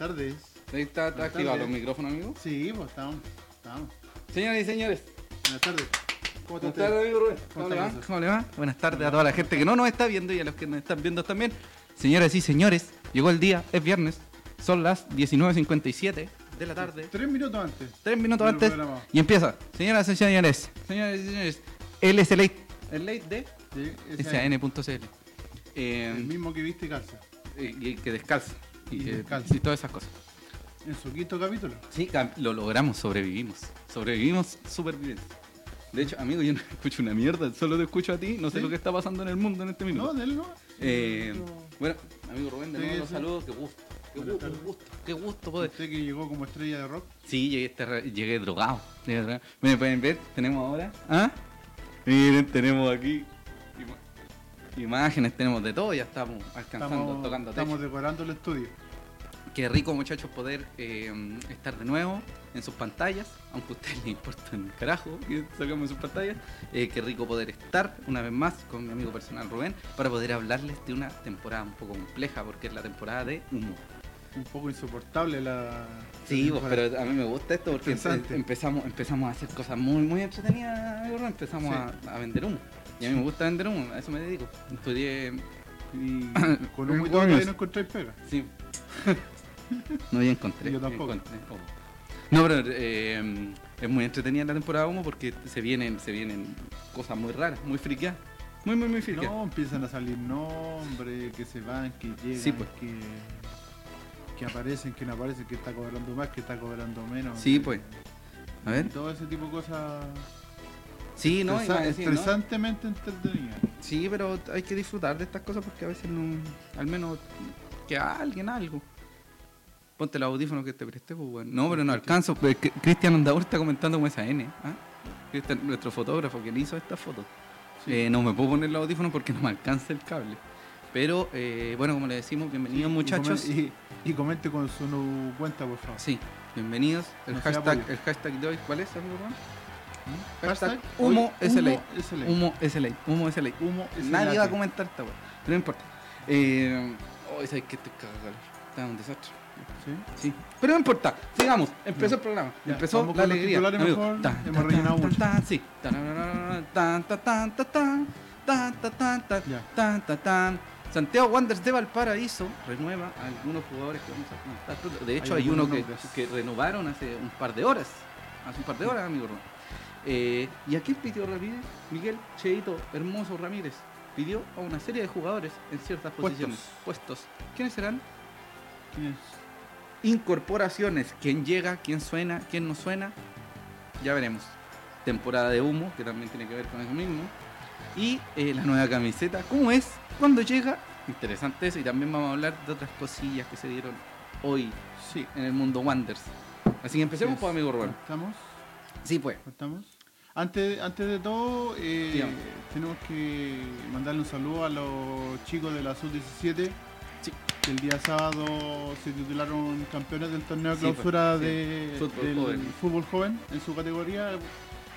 Buenas tardes. Ahí está, está activado tardes. los micrófonos, amigo. Sí, pues estamos. estamos. Señoras y señores, Buenas tardes. ¿Cómo buenas tardes, amigo Rubén. ¿Cómo ¿Cómo le va? ¿Cómo le va? Buenas tardes a toda la gente que no nos está viendo y a los que nos están viendo también. Señoras y señores, llegó el día, es viernes, son las 19.57 de la tarde. Tres minutos antes. Tres minutos antes programa. y empieza. Señoras y señores, señoras y señores, él es el late, el late de Sí, SAN.cl. Eh, el mismo que viste y calza. y que descalza. Y, Y todas esas cosas. En su quinto capítulo. Sí, lo logramos, sobrevivimos. Sobrevivimos supervivencia. De hecho, amigo, yo no escucho una mierda, solo te escucho a ti, no sé ¿Sí? lo que está pasando en el mundo en este minuto. No, de él no. Eh, Yo- bueno, amigo Rubén, de Sí, nuevo los sí. saludos, qué gusto. Qué gusto, qué gusto, qué gusto poder. Usted que llegó como estrella de rock. Sí, llegué, terra- llegué drogado. llegué drogado. Miren, pueden ver, tenemos ahora. ¿Ah? Miren, tenemos aquí imágenes, tenemos de todo, ya estamos alcanzando, Estamos, tocando techo. estamos decorando el estudio. Qué rico, muchachos, poder eh, estar de nuevo en sus pantallas, aunque a ustedes les importa un carajo que sacamos en sus pantallas. Eh, qué rico poder estar una vez más con mi amigo personal Rubén para poder hablarles de una temporada un poco compleja, porque es la temporada de humo. Un poco insoportable la. Sí, temporada. pero a mí me gusta esto porque empezamos, empezamos a hacer cosas muy, muy entretenidas. Empezamos Sí. a, a vender humo. Y a mí me gusta vender humo, a eso me dedico. Estudié. Y con Humo todavía News. no encontráis pega. Sí. no, yo encontré. Yo tampoco. encontré, oh. No, pero eh, es muy entretenida la temporada humo porque se vienen, se vienen cosas muy raras, muy friqueadas. Muy, muy, muy friqueadas. No, empiezan a salir nombres, que se van, que llegan, Sí, pues. que, que aparecen, que no aparecen, que está cobrando más, que está cobrando menos. Sí, que- pues. A Y ver. todo ese tipo de cosas Sí, no, estresa- ¿no? estresantemente entretenidas. Sí, pero hay que disfrutar de estas cosas porque a veces no. Al menos que a alguien algo. Ponte el audífono que te presté, pues bueno. No, pero no alcanzo. Cristian Andaur está comentando como esa N. ¿ah? Cristian, nuestro fotógrafo que le hizo esta foto. Sí. Eh, no me puedo poner el audífono porque no me alcanza el cable. Pero eh, bueno, como le decimos, bienvenidos Sí, muchachos. Y, comen- y, y comente con su cuenta, por favor. Sí, bienvenidos. El No hashtag, el hashtag de hoy, ¿cuál es, amigo Juan? Hashtag humo SLA. Humo SLA. Humo SLA. Humo Nadie va a comentar esta weá. Pero no importa. Eh, hoy sabes que te cagas, Está un desastre. ¿Sí? sí. Pero no importa, sigamos. Empezó el programa. Empezó la alegría. Mejor. Hemos rellenado mucho. Sí. Santiago Wanderers de Valparaíso renueva algunos jugadores que vamos a De hecho, hay, uno que, renovaron hace un par de horas. Hace un par de horas, amigo. Eh, ¿Y a quién pidió Ramírez? Miguel Cheito Hermoso Ramírez. Pidió a una serie de jugadores en ciertas Puestos. posiciones. Puestos. ¿Quiénes serán? ¿Quién es? Incorporaciones. ¿Quién llega? ¿Quién suena? ¿Quién no suena? Ya veremos. Temporada de humo, que también tiene que ver con eso mismo. Y eh, la nueva camiseta. ¿Cómo es? ¿Cuándo llega? Interesante eso. Y también vamos a hablar de otras cosillas que se dieron hoy Sí. en el mundo Wonders. Así que empecemos, pues, es. amigo Rubén. ¿Estamos? Sí, pues. ¿Estamos? Antes, antes de todo, eh, tenemos que mandarle un saludo a los chicos de la Sub-17 Sí. que el día sábado se titularon campeones del torneo de Sí, pues, clausura sí. de, Fútbol del joven. fútbol joven en su categoría,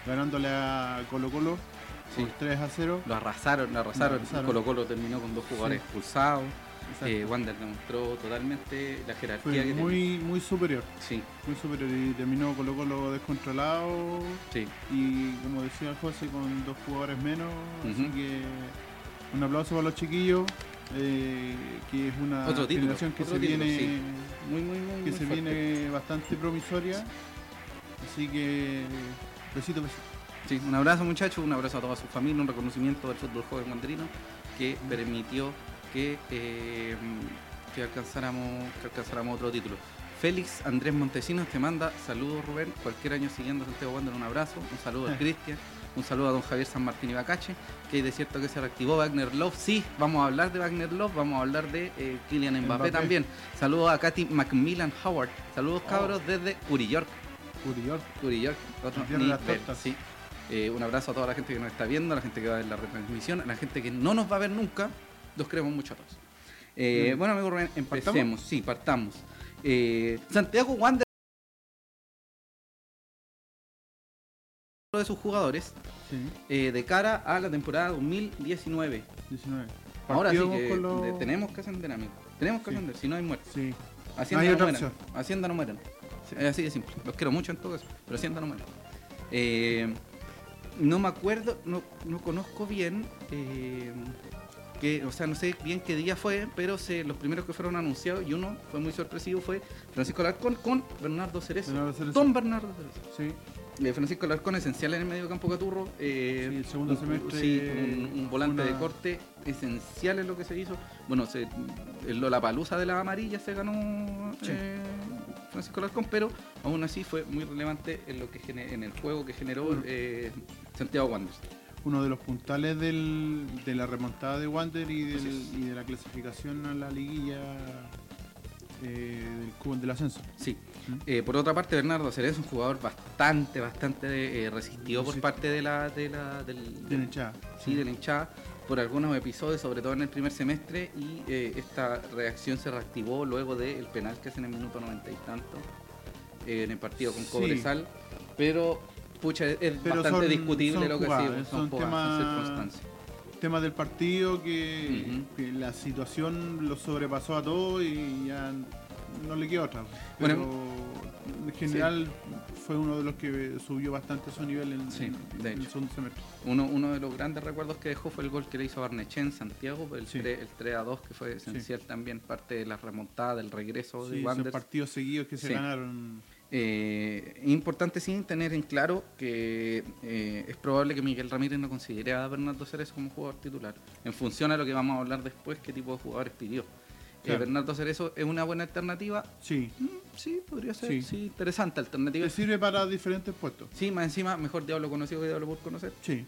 ganándole a Colo Colo por 3 a 0. Lo arrasaron, lo arrasaron. Lo arrasaron. Colo Colo terminó con dos jugadores expulsados. Eh, Wander demostró totalmente la jerarquía Fue que muy, muy superior, tenía. muy superior y terminó Colo Colo descontrolado Sí, y como decía José con dos jugadores menos, así que un aplauso para los chiquillos, eh, que es una Otro título, que otro se título, viene sí. Muy, muy, muy. que muy se fuerte. viene bastante promisoria, así que besito, besito. Sí, un abrazo muchachos, un abrazo a toda su familia, un reconocimiento del fútbol joven wanderino que permitió que, eh, que, alcanzáramos, que alcanzáramos otro título. Félix Andrés Montesinos te manda saludos Rubén, cualquier año siguiendo Santiago Wander un abrazo, un saludo a Cristian, un saludo a don Javier San Martín y Bacache, que de cierto que se reactivó Wagner Love, sí, vamos a hablar de Wagner Love, vamos a hablar de eh, Kylian Mbappé, Mbappé. también, saludos a Katy Macmillan Howard, saludos Oh. cabros desde Uri York, Uriol. Uri York, otro sí. Eh, un abrazo a toda la gente que nos está viendo, a la gente que va a ver la retransmisión, a la gente que no nos va a ver nunca. Los queremos mucho a todos. Eh, Mm. Bueno, amigo Rubén, empecemos. Sí, partamos. Eh, Santiago Wander de sus jugadores Sí, eh, de cara a la temporada 2019. 19. Ahora sí que tenemos que ascender, amigo. Tenemos que Sí. ascender, si no hay muerte. Sí. Hacienda hay no otra mueran. opción. Hacienda no mueran. Es así de simple. Los quiero mucho en todo eso, pero Hacienda no mueran. Eh, no me acuerdo, no, no conozco bien, eh, que, o sea, no sé bien qué día fue, pero los primeros que fueron anunciados, y uno fue muy sorpresivo, fue Francisco Alarcón con Bernardo Cerezo. Bernardo Cerezo. Don Bernardo Cerezo. Sí, Eh, Francisco Alarcón esencial en el medio campo Caturro. eh, Sí, el segundo un- semestre, sí, un, un volante una- de corte esencial en lo que se hizo. Bueno, se, el Lollapalooza de la amarilla se ganó Sí. eh, Francisco Alarcón, pero aún así fue muy relevante en lo que en el juego que generó Santiago Wanderers. Uno de los puntales del, de la remontada de Wander y, del- de la clasificación a la liguilla eh, del del ascenso. Sí. ¿Mm? Eh, por otra parte, Bernardo Cerezo es un jugador bastante, bastante eh, resistido por Sí. parte de la, de la, del, Tiene hinchada. sí, de la hinchada por algunos episodios, sobre todo en el primer semestre, y eh, esta reacción se reactivó luego del penal que hacen en el minuto 90 y tanto en el partido con Sí. Cobresal, pero pucha, es, Pero bastante son- discutible son lo que jugadas, sí, son son temas-. Tema del partido que, la situación lo sobrepasó a todos y ya no le queda otra. Pero en general fue uno de los que subió bastante su nivel en, Sí, en- de en el segundo semestre. Uno, uno de los grandes recuerdos que dejó fue el gol que le hizo a Barnechea en Santiago, el, Sí. 3, el 3 a 2, que fue esencial también, parte de la remontada, del regreso Sí, de Wanderers. partidos seguidos que se ganaron. Eh, es importante sí tener en claro que eh, es probable que Miguel Ramírez no considere a Bernardo Cerezo como jugador titular, en función a lo que vamos a hablar después, qué tipo de jugadores pidió. Eh. Bernardo Cerezo es una buena alternativa, Sí, Mm, sí, podría ser, Sí. sí, interesante alternativa. que sirve para diferentes puestos. Sí, más encima, mejor diablo conocido que diablo por conocer. Sí,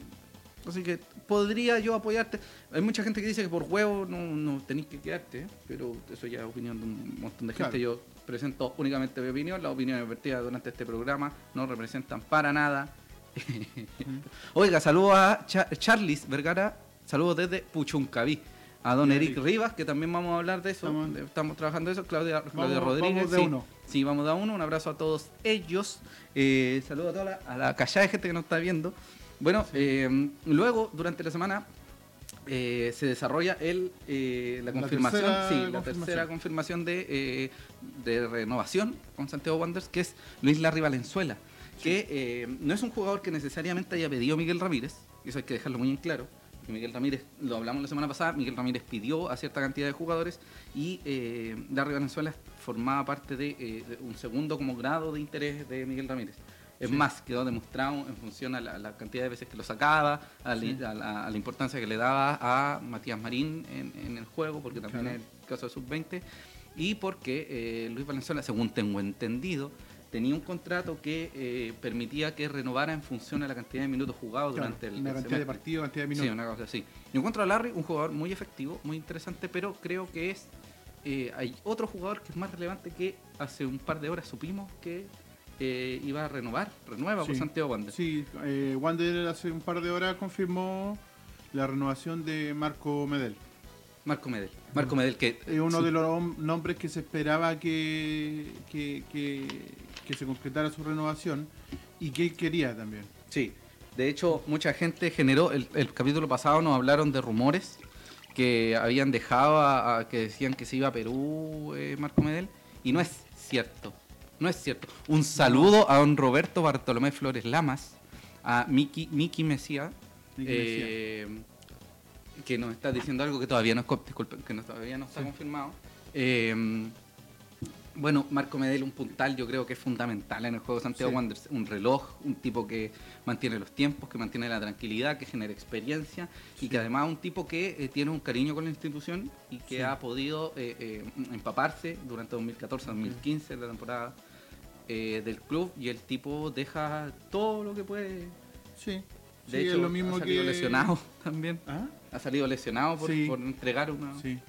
Así que podría yo apoyarte. Hay mucha gente que dice que por huevo no, no tenéis que quedarte, ¿eh? pero eso ya es opinión de un montón de gente. Claro. Yo presento únicamente mi opinión. Las opiniones vertidas durante este programa no representan para nada. Oiga, saludos a Cha- Charlis Vergara, saludos desde Puchuncaví. A don Eric Eric. Rivas, que también vamos a hablar de eso. Estamos- de- Estamos trabajando eso. Claudia, Claudia Vamos- Rodríguez. vamos de sí. uno. Sí, vamos de a uno. Un abrazo a todos ellos. Eh, saludos a toda la, a la callada de gente que nos está viendo. Bueno, eh, luego, durante la semana, eh, se desarrolla el, eh, la La confirmación, tercera sí, la confirmación. tercera confirmación de, eh, de renovación con Santiago Wanderers, que es Luis Larry Valenzuela, que no es un jugador que necesariamente haya pedido Miguel Ramírez, y eso hay que dejarlo muy en claro. que Miguel Ramírez, lo hablamos la semana pasada, Miguel Ramírez pidió a cierta cantidad de jugadores y eh, Larry Valenzuela formaba parte de, eh, de un segundo como grado de interés de Miguel Ramírez. Es Sí. más, quedó demostrado en función a la, a la cantidad de veces que lo sacaba, a, la- Sí. a la, a la importancia que le daba a Matías Marín en, en el juego, porque también Claro. es el caso de Sub-20, y porque eh, Luis Valenzuela, según tengo entendido, tenía un contrato que eh, permitía que renovara en función a la cantidad de minutos jugados Claro, durante el una el cantidad de partidos, cantidad de Sí, minutos. una cosa así. Yo encuentro a Larry un jugador muy efectivo, muy interesante, pero creo que es. eh, hay otro jugador que es más relevante que hace un par de horas supimos que eh, iba a renovar, renueva por Sí. Santiago Wander. Sí, eh, Wander hace un par de horas confirmó la renovación de Marco Medel. Marco Medel. Marco Medel que. Es uno sí, de los nombres que se esperaba que, que, que, que se concretara su renovación y que él quería también. Sí. De hecho, mucha gente generó. El, el capítulo pasado nos hablaron de rumores que habían dejado a, a- que decían que se iba a Perú eh, Marco Medel. Y no es cierto. No es cierto. Un saludo a don Roberto Bartolomé Flores Lamas, a Miki, Miki Mesía, eh, que nos está diciendo algo que todavía no, disculpen, que no, todavía no está Sí. confirmado. Eh, bueno, Marco Medel, un puntal, yo creo que es fundamental en el juego de Santiago Sí. Wanderers. Un reloj, un tipo que mantiene los tiempos, que mantiene la tranquilidad, que genera experiencia y que además un tipo que eh, tiene un cariño con la institución y que Sí. ha podido eh, eh, empaparse durante 2014-2015, la temporada eh, del club, y el tipo deja todo lo que puede. Sí, De sí, hecho, es lo mismo ha salido que lesionado también. ¿Ah? Ha salido lesionado por, Sí. por entregar una. Sí.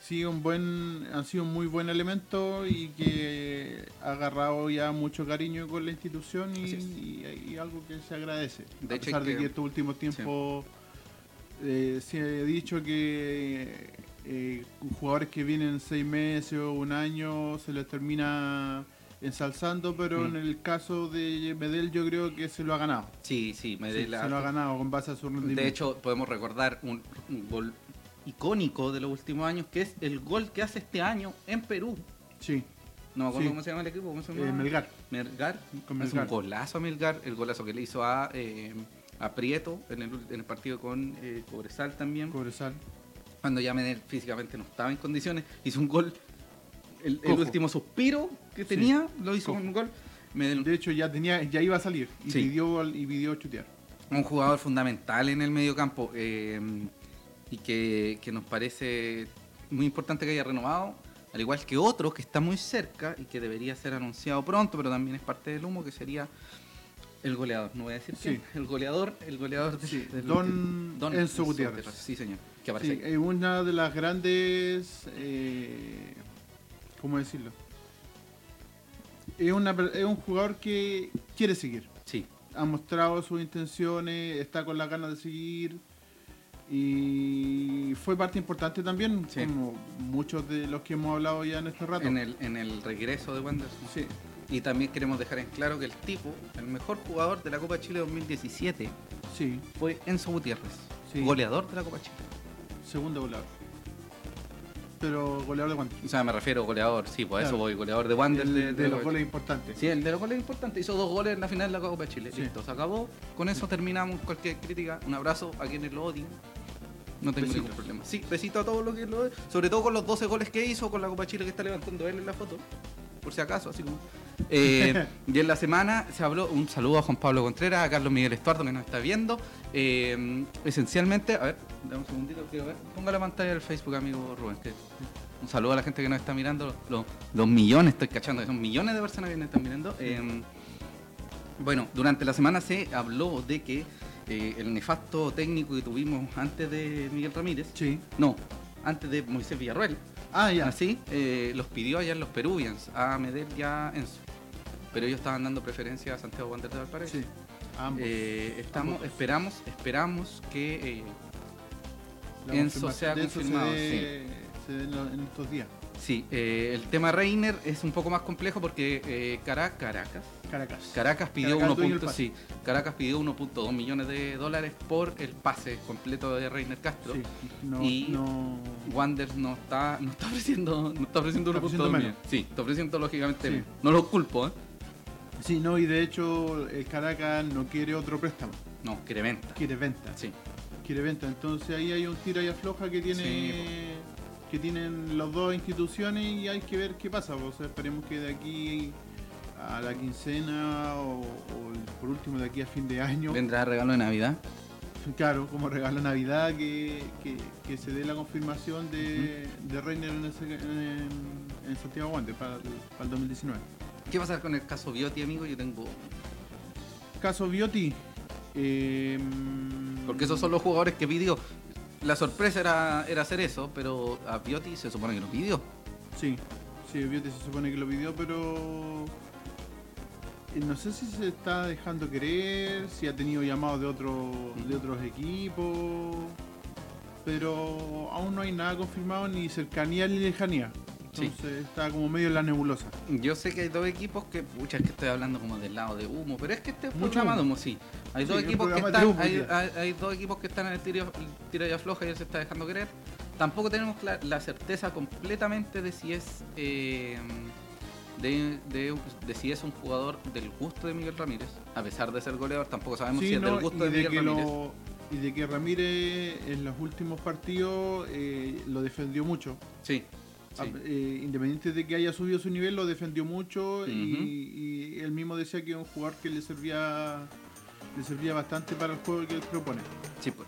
Sí, un buen, han sido un muy buen elemento y que ha agarrado ya mucho cariño con la institución y, y- y algo que se agradece. De a hecho, pesar de que- que estos últimos tiempos eh, se ha dicho que eh, jugadores que vienen seis meses o un año se les termina ensalzando, pero Mm. en el caso de Medel yo creo que se lo ha ganado. Sí, sí, me Sí, de la- se lo ha ganado con base a su rendimiento. De hecho, podemos recordar un, un gol icónico de los últimos años, que es el gol que hace este año en Perú, Sí, No me acuerdo Sí. cómo se llama el equipo. ¿Cómo se eh, llama? Melgar. Melgar. Con Hace un golazo a Melgar. El golazo que le hizo a, eh, a Prieto en el, en el partido con eh, Cobresal también. Cobresal. Cuando ya Medel físicamente no estaba en condiciones. Hizo un gol. El, último suspiro que Sí. tenía lo hizo con un gol. De hecho, ya tenía, ya iba a salir y Sí. pidió y pidió chutear. un jugador fundamental en el mediocampo eh, y que, que nos parece muy importante que haya renovado, al igual que otro que está muy cerca y que debería ser anunciado pronto, pero también es parte del humo, que sería el goleador. No voy a decir Sí. quién, el goleador, el goleador de, Sí, del- Don Enzo Gutiérrez. Sí, señor. Que aparece aquí. es una de las grandes. Eh, ¿Cómo decirlo? Es, una, per- es un jugador que quiere seguir. Sí, Ha mostrado sus intenciones, está con las ganas de seguir. Y fue parte importante también, Sí. como muchos de los que hemos hablado ya en este rato. en el, en el regreso de Wanderers. Sí, Y también queremos dejar en claro que el tipo, el mejor jugador de la Copa Chile 2017, sí, fue Enzo Gutiérrez, Sí. goleador de la Copa Chile. segundo goleador. Pero goleador de cuánto? O sea, me refiero goleador, sí, pues a eso voy, goleador de Wander. El de, de, de los goles Chile. importantes. Sí, el de los goles es importante. Hizo dos goles en la final de la Copa Chile. Sí. Listo, se acabó. Con eso terminamos cualquier crítica. Un abrazo a quienes lo odien. No tengo ningún problema. Sí, besito a todos los que lo odien. Sobre todo con los 12 goles que hizo con la Copa Chile que está levantando él en la foto. Por si acaso, así como. Eh, y en la semana se habló. Un saludo a Juan Pablo Contreras, a Carlos Miguel Estuardo que nos está viendo. Eh, esencialmente, a ver, dame un segundito, quiero ver. Ponga la pantalla del Facebook, amigo Rubén. que- un saludo a la gente que nos está mirando. Los, los millones, estoy cachando, que son millones de personas que nos están mirando. Eh, bueno, durante la semana se habló de que eh, el nefasto técnico que tuvimos antes de Miguel Ramírez, Sí. no, antes de Moisés Villarroel, Ah, ya. así, eh, los pidió allá en los Peruvians, a Medel y a Enzo. Pero ellos estaban dando preferencia a Santiago Wander de Valparaíso. Sí. Ambos. Eh, estamos, Ambos. esperamos, esperamos que eh, Enzo sea de confirmado, Se en, lo- en estos días. sí, eh, el tema Reiner es un poco más complejo porque eh, Cara- Caracas, Caracas. Caracas pidió Caracas, 1. dueño del punto- pase. sí, Caracas pidió 1.2 millones de dólares por el pase completo de Reiner Castro. Sí. No, Y- no. Wanderers no está, no está ofreciendo, no está ofreciendo Está 1.2 ofreciendo millones. Sí, está ofreciendo lógicamente Sí. No lo culpo, ¿eh? Sí, no, y de hecho el Caracas no quiere otro préstamo, No, quiere venta. quiere venta. Sí. Quiere venta. Entonces ahí hay un tira y afloja que tiene Sí, que tienen las dos instituciones y hay que ver qué pasa. O sea, esperemos que de aquí a la quincena o, o por último de aquí a fin de año, Vendrá regalo de Navidad. claro, como regalo de Navidad, que, que- que se dé la confirmación de, de Reiner en, en- en Santiago Wander para el, para el 2019. ¿Qué va a pasar con el caso Bioti, amigo? Yo tengo. Caso Bioti. eh, Porque esos son los jugadores que pidió. La sorpresa era, era hacer eso, pero a Bioti se supone que lo pidió. Sí, sí, Bioti se supone que lo pidió, pero no sé si se está dejando querer, si ha tenido llamados de otros de otros equipos, pero aún no hay nada confirmado ni cercanía ni lejanía. Sí. Entonces está como medio en la nebulosa. Yo sé que hay dos equipos que, pucha, es que estoy hablando como del lado de humo, pero es que este es Mucho programa de humo. sí. Hay Sí, dos equipos que están, humo, hay, tío. hay- hay dos equipos que están en el tiro, tira y afloja y él se está dejando querer. Tampoco tenemos la, la certeza completamente de si es eh, de, de- de si es un jugador del gusto de Miguel Ramírez, a pesar de ser goleador, tampoco sabemos Sí, si es ¿no? del gusto de de Miguel Ramírez. lo- y de que Ramírez en los últimos partidos eh, lo defendió mucho. Sí. sí. A- eh, independiente de que haya subido su nivel, lo defendió mucho y, y él mismo decía que es un jugador que le servía le servía bastante para el juego que él propone. Sí, pues.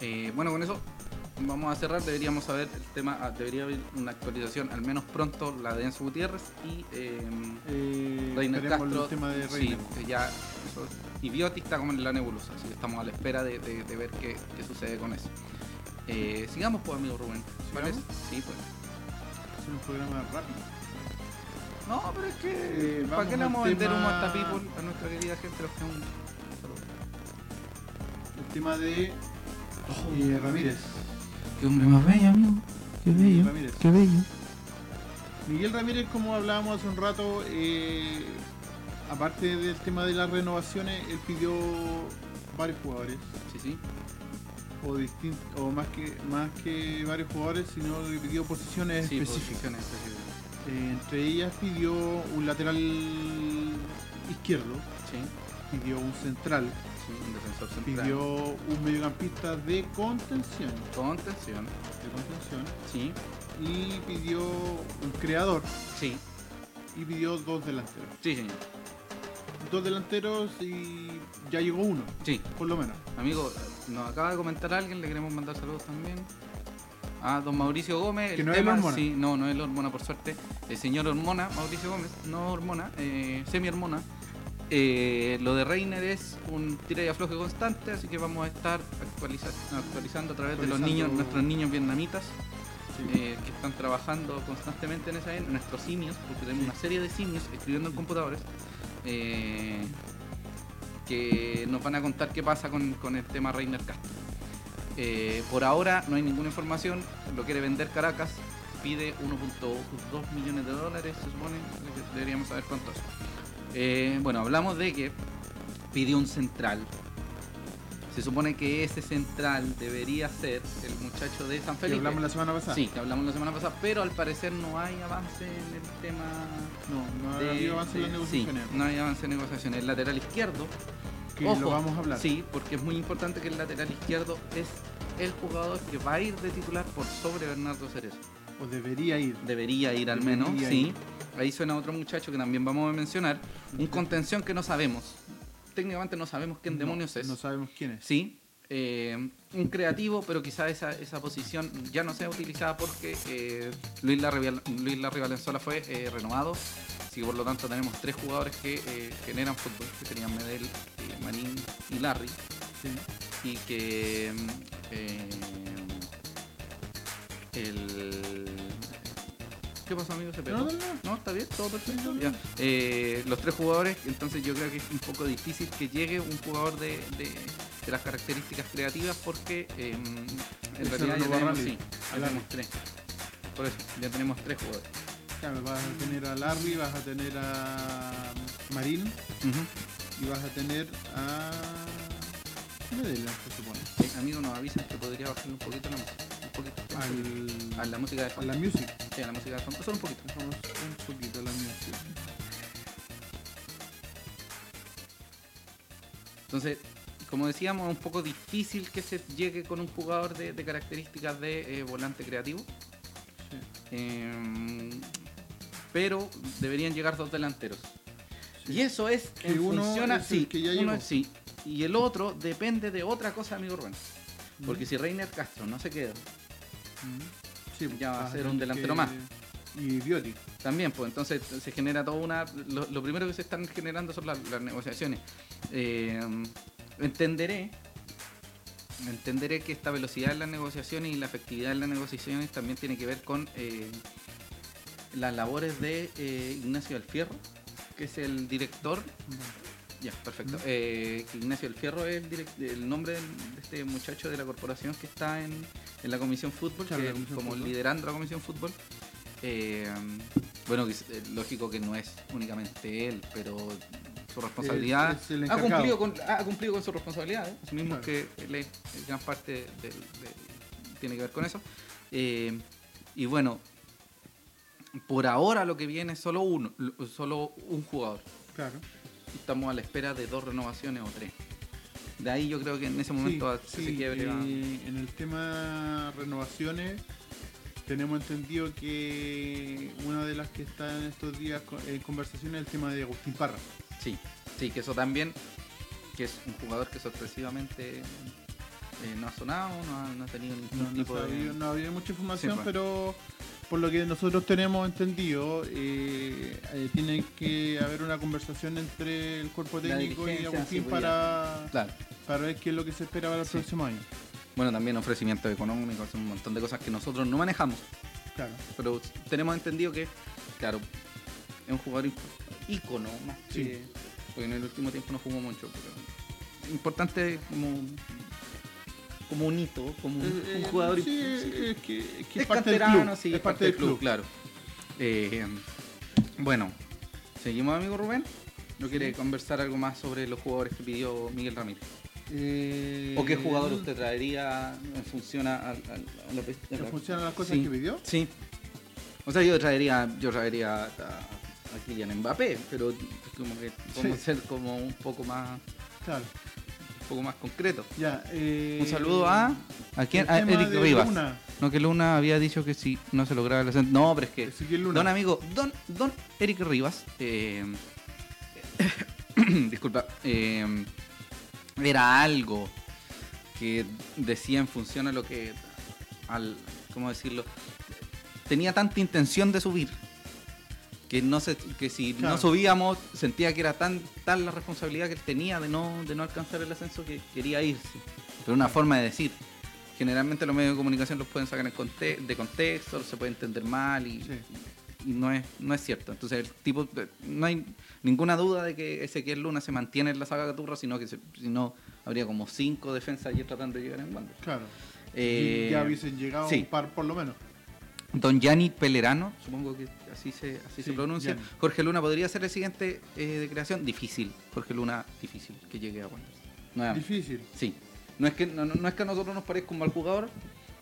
Eh, bueno, con eso vamos a cerrar. Deberíamos saber el tema, ah, debería haber una actualización, al menos pronto, la de Enzo Gutiérrez y eh, Eh, Reiner Castro. el tema de sí, Reiner. ya, eso, y Bioti está como en la nebulosa, así que estamos a la espera de, de- de ver qué, qué sucede con eso. Eh, sigamos, pues, amigo Rubén. ¿Sigamos? Sí, pues. Es un programa rápido. No, pero es que. Eh, ¿Para qué le vamos a vender tema- humo a people, a nuestra querida gente? Los que aún- El tema de eh, Ramírez. Qué hombre más bello, amigo. Qué bello. Ramírez. Qué bello. Miguel Ramírez, como hablábamos hace un rato, eh, aparte del tema de las renovaciones, él pidió varios jugadores. Sí, sí. O, o más que más que varios jugadores, sino que pidió posiciones Sí, específicas. posiciones específicas. Eh, entre ellas pidió un lateral izquierdo, Sí, pidió un central, sí, un defensor central. pidió un mediocampista de contención, Contención. de contención Sí, y pidió un creador sí, y pidió dos delanteros. sí, señor. Dos delanteros y ya llegó uno, Sí, por lo menos. amigo, nos acaba de comentar alguien, le queremos mandar saludos también. A don Mauricio Gómez. Que el no es el Hormona. Sí, no, no es el hormona, por suerte. El señor Hormona, Mauricio Gómez, no hormona, eh, semi-hormona. Eh, lo de Reiner es un tira y afloje constante, así que vamos a estar actualiza- actualizando a través de los niños, nuestros niños vietnamitas. Sí. eh, que están trabajando constantemente en esa en nuestros simios, porque tenemos una serie de simios escribiendo en computadores eh, que nos van a contar qué pasa con, con el tema Reiner Castro. Por ahora no hay ninguna información, lo quiere vender Caracas, pide 1.2 millones de dólares, se supone, deberíamos saber cuánto es. Eh, bueno, hablamos de que pidió un central. Se supone que ese central debería ser el muchacho de San Que Felipe. hablamos la semana pasada. Sí, que hablamos la semana pasada, pero al parecer no hay avance en el tema. No, no ha de- habido avance en las negociaciones. Sí, no hay avance en negociaciones. El lateral izquierdo, que ojo, lo vamos a hablar. sí, porque es muy importante que el lateral izquierdo es el jugador que va a ir de titular por sobre Bernardo Cerezo. O debería ir. Debería ir al Debería menos, ir. sí. Ahí suena otro muchacho que también vamos a mencionar. Un contención que no sabemos. Técnicamente no sabemos quién No, demonios es. No sabemos quién es. Sí, eh, un creativo, pero quizá esa, esa posición ya no sea utilizada porque eh, Luis, Larry, Val- Luis Larry Valenzuela fue eh, renovado. Así que por lo tanto tenemos tres jugadores que eh, generan fútbol, que serían Medel, Manín y Larry. Sí. Y que mm, el... ¿Qué pasó amigo? ¿Se pegó? No, no, no. No, está bien, todo perfecto. Sí, Ya. sí. Eh, los tres jugadores, entonces yo creo que es un poco difícil que llegue un jugador de, de- de las características creativas porque eh, en realidad ya tenemos, sí, ya tenemos tres. Por eso, ya tenemos tres jugadores. Claro, vas a tener a Larry, vas a tener a Marín Ujú. y vas a tener a Medellín, se supone. Sí, amigo, nos avisan que podría bajarle un poquito la música. Poquito. Al, A la música de a fondo. la music. Sí, a la música de fondo. Solo un poquito. Un poquito la music. Entonces, como decíamos, es un poco difícil que se llegue con un jugador de, de características de eh, volante creativo. Sí. Eh, pero deberían llegar dos delanteros. Y eso es Que en uno función a- es el sí, que ya uno sí. Y el otro depende de otra cosa, amigo Rubén. Porque si Reiner Castro no se queda. Sí, Ya va a vas ser un delantero que- más. Y Bioti. también, pues entonces se genera toda una. Lo, lo primero que se están generando son las, las negociaciones. Eh, entenderé. Entenderé que esta velocidad en las negociaciones y la efectividad en las negociaciones también tiene que ver con eh, las labores de eh, Ignacio Alfierro, que es el director Ya, perfecto. ¿Mm? Eh, Ignacio El Fierro es el, el nombre de este muchacho de la corporación que está en, en la Comisión Fútbol, Claro, que la Comisión como Fútbol. liderando la Comisión Fútbol. Eh, bueno, eh, lógico que no es únicamente él, pero su responsabilidad Es- ha, cumplido con, ha cumplido con su responsabilidad, ¿eh? Claro. que él es gran parte del- tiene que ver con eso. Eh, y bueno, por ahora lo que viene es solo uno, lo- solo un jugador Claro. Estamos a la espera de dos renovaciones o tres. De ahí yo creo que en ese momento Sí, se sí, quiebre. y en el tema renovaciones tenemos entendido que una de las que está en estos días en conversación es el tema de Agustín Parra. Sí, sí, que eso también, que es un jugador que sorpresivamente eh, no ha sonado, no ha, no ha tenido ningún No, no, de... sabía- no había mucha información, Sí, pues. pero por lo que nosotros tenemos entendido, eh, eh, tiene que haber una conversación entre el cuerpo técnico y Agustín para, Claro. para ver qué es lo que se espera para el Sí. próximo año. Bueno, también ofrecimientos económicos, un montón de cosas que nosotros no manejamos, Claro. pero tenemos entendido que, claro, es un jugador ícono más Sí. que... Porque en el último tiempo no jugó mucho, pero importante como, como un hito, como un, Eh, un eh, jugador sí, imp- es que, es que es es parte del club. sí, es parte del club. claro. Eh, bueno, seguimos, amigo Rubén. ¿No quiere conversar algo más sobre los jugadores que pidió Miguel Ramírez? Eh, ¿O qué jugador usted traería en función a, a- a- la, a ¿En la- función a las cosas Sí. que pidió? Sí, O sea, yo traería, yo traería a, a Kylian Mbappé, pero como que podemos Sí. ser como un poco más, Claro. Un poco más concreto. Ya, eh, Un saludo a ¿a quién? A Eric Rivas. Luna. No, que Luna había dicho que si no se lograba el ascenso. No, pero es que Luna. Don amigo, don, don Eric Rivas, eh, disculpa, eh, era algo que decía en función a lo que, al, ¿cómo decirlo? Tenía tanta intención de subir que no se, que si Claro. no subíamos sentía que era tan tal la responsabilidad que él tenía de no, de no alcanzar el ascenso que quería irse. Pero una forma de decir. Generalmente los medios de comunicación los pueden sacar en conte- de contexto, se puede entender mal y, Sí. y no es, no es cierto. Entonces, el tipo, no hay ninguna duda de que Ezequiel Luna se mantiene en la saga Caturra, sino que se- si no, habría como cinco defensas allí tratando de llegar en Wander. Claro. Eh, ya hubiesen llegado sí. un par por lo menos. Don Gianni Pelerano, supongo que así se, así se pronuncia. Gianni. Jorge Luna podría ser el siguiente eh, de creación. Difícil. Jorge Luna, difícil que llegue a Wander. Nuevamente. Difícil. Sí. No es, que, no, es que a nosotros nos parezca un mal jugador,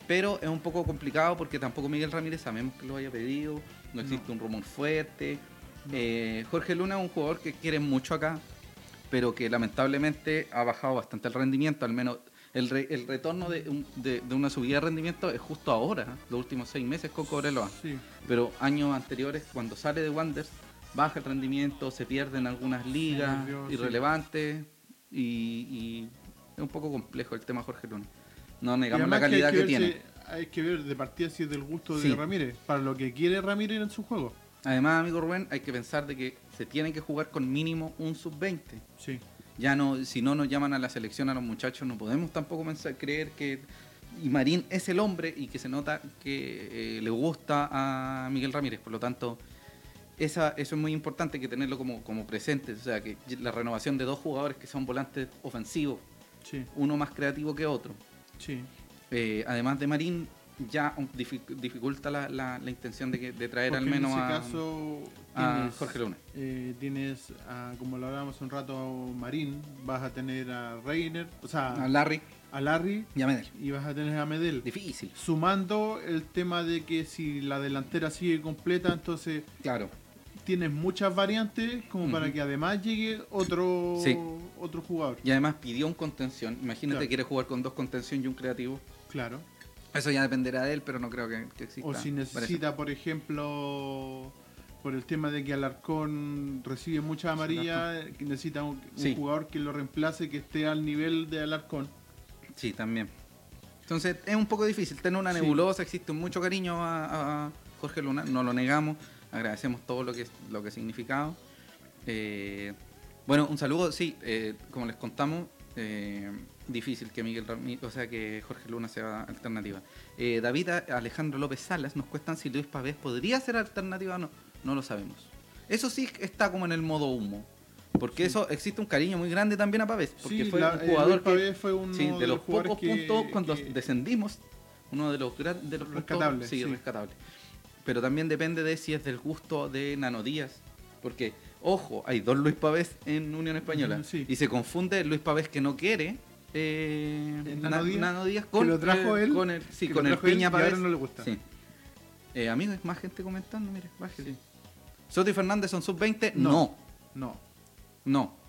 pero es un poco complicado porque tampoco Miguel Ramírez sabemos que lo haya pedido, no existe un rumor fuerte. Eh, Jorge Luna es un jugador que quiere mucho acá, pero que lamentablemente ha bajado bastante el rendimiento, al menos el, re- el retorno de, un- de- de una subida de rendimiento es justo ahora, ¿eh? los últimos seis meses con Cobreloa. Sí. Pero años anteriores, cuando sale de Wanderers, baja el rendimiento, se pierden algunas ligas sí. irrelevantes y, y es un poco complejo el tema Jorge Luna. No negamos la calidad que, ver tiene. si- hay que ver de partida si es del gusto Sí. de Ramírez, para lo que quiere Ramírez en su juego. Además, amigo Rubén, hay que pensar de que se tiene que jugar con mínimo un sub-20. Sí. Ya no, si no nos llaman a la selección a los muchachos, no podemos tampoco pensar, creer que y Marín es el hombre y que se nota que eh, le gusta a Miguel Ramírez. Por lo tanto, esa, eso es muy importante que tenerlo como, como presente. O sea, que la renovación de dos jugadores que son volantes ofensivos, Sí. uno más creativo que otro. Sí. Eh, además de Marín, ya dific- dificulta la, la- la intención de, que- de traer Porque al menos en ese a, caso a tienes, Jorge Luna. eh, tienes a, como lo hablábamos hace un rato, a Marín, vas a tener a Reiner, o sea, a Larry a Larry y a Medel. y vas a tener a Medel. Difícil. Sumando el tema de que si la delantera sigue completa, entonces Claro. tienes muchas variantes como para que además llegue otro Sí. otro jugador. Y además pidió un contención. Imagínate, Claro. quiere jugar con dos contención y un creativo. Claro. Eso ya dependerá de él, pero no creo que, que exista. O si necesita, por ejemplo, por el tema de que Alarcón recibe mucha amarilla, que necesita un, un Sí. jugador que lo reemplace, que esté al nivel de Alarcón. Sí, también. Entonces es un poco difícil. Tener una Sí. nebulosa, existe mucho cariño a, a Jorge Luna, no lo negamos. Agradecemos todo lo que, lo que ha significado. Eh, bueno, un saludo, sí, eh, como les contamos, eh, difícil que Miguel Ramírez, o sea que Jorge Luna sea alternativa. Eh, David Alejandro López Salas nos cuestan si Luis Pavés podría ser alternativa o no. No lo sabemos. Eso sí está como en el modo humo. Porque eso existe un cariño muy grande también a Pavés. Porque Sí, fue la- un eh, jugador Luis que, Pavés fue uno sí, de de los pocos que- puntos cuando que- descendimos, uno de los grandes de los Rescatables, sí, sí. rescatables. Pero también depende de si es del gusto de Nano Díaz. Porque, ojo, hay dos Luis Pavés en Unión Española. Sí. Y se confunde Luis Pavés que no quiere. Eh, ¿El Na- Nano Díaz? Nano Díaz Que con, lo trajo eh, él, con el, sí, que con lo el trajo él Piña y ahora no le gusta. Sí. Eh, amigos, más gente comentando, mire, bájale. Soto y Fernández son sub-20. No. No, No. no.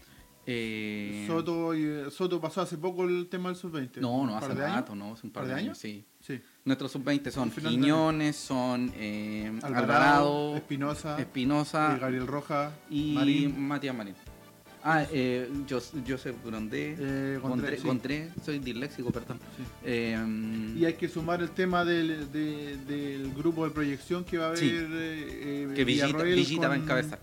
Eh, Soto, y- Soto pasó hace poco el tema del sub-20. No, ¿Un no, hace años? rato, no, hace un par de años, sí. Sí. Nuestros sub-20 son Quiñones, son eh, Alvarado, Alvarado, Espinosa, Espinosa eh, Gabriel Rojas, y Marín. Matías Marín. Ah, eh, Jos- Joseph Grondé, Eh, Gondré, Gondré, sí. Gondré, soy disléxico, perdón. Sí. Eh, Y hay que sumar el tema del, de- del grupo de proyección que va a haber. Sí. eh, eh, que Villita, Villita va a encabezar.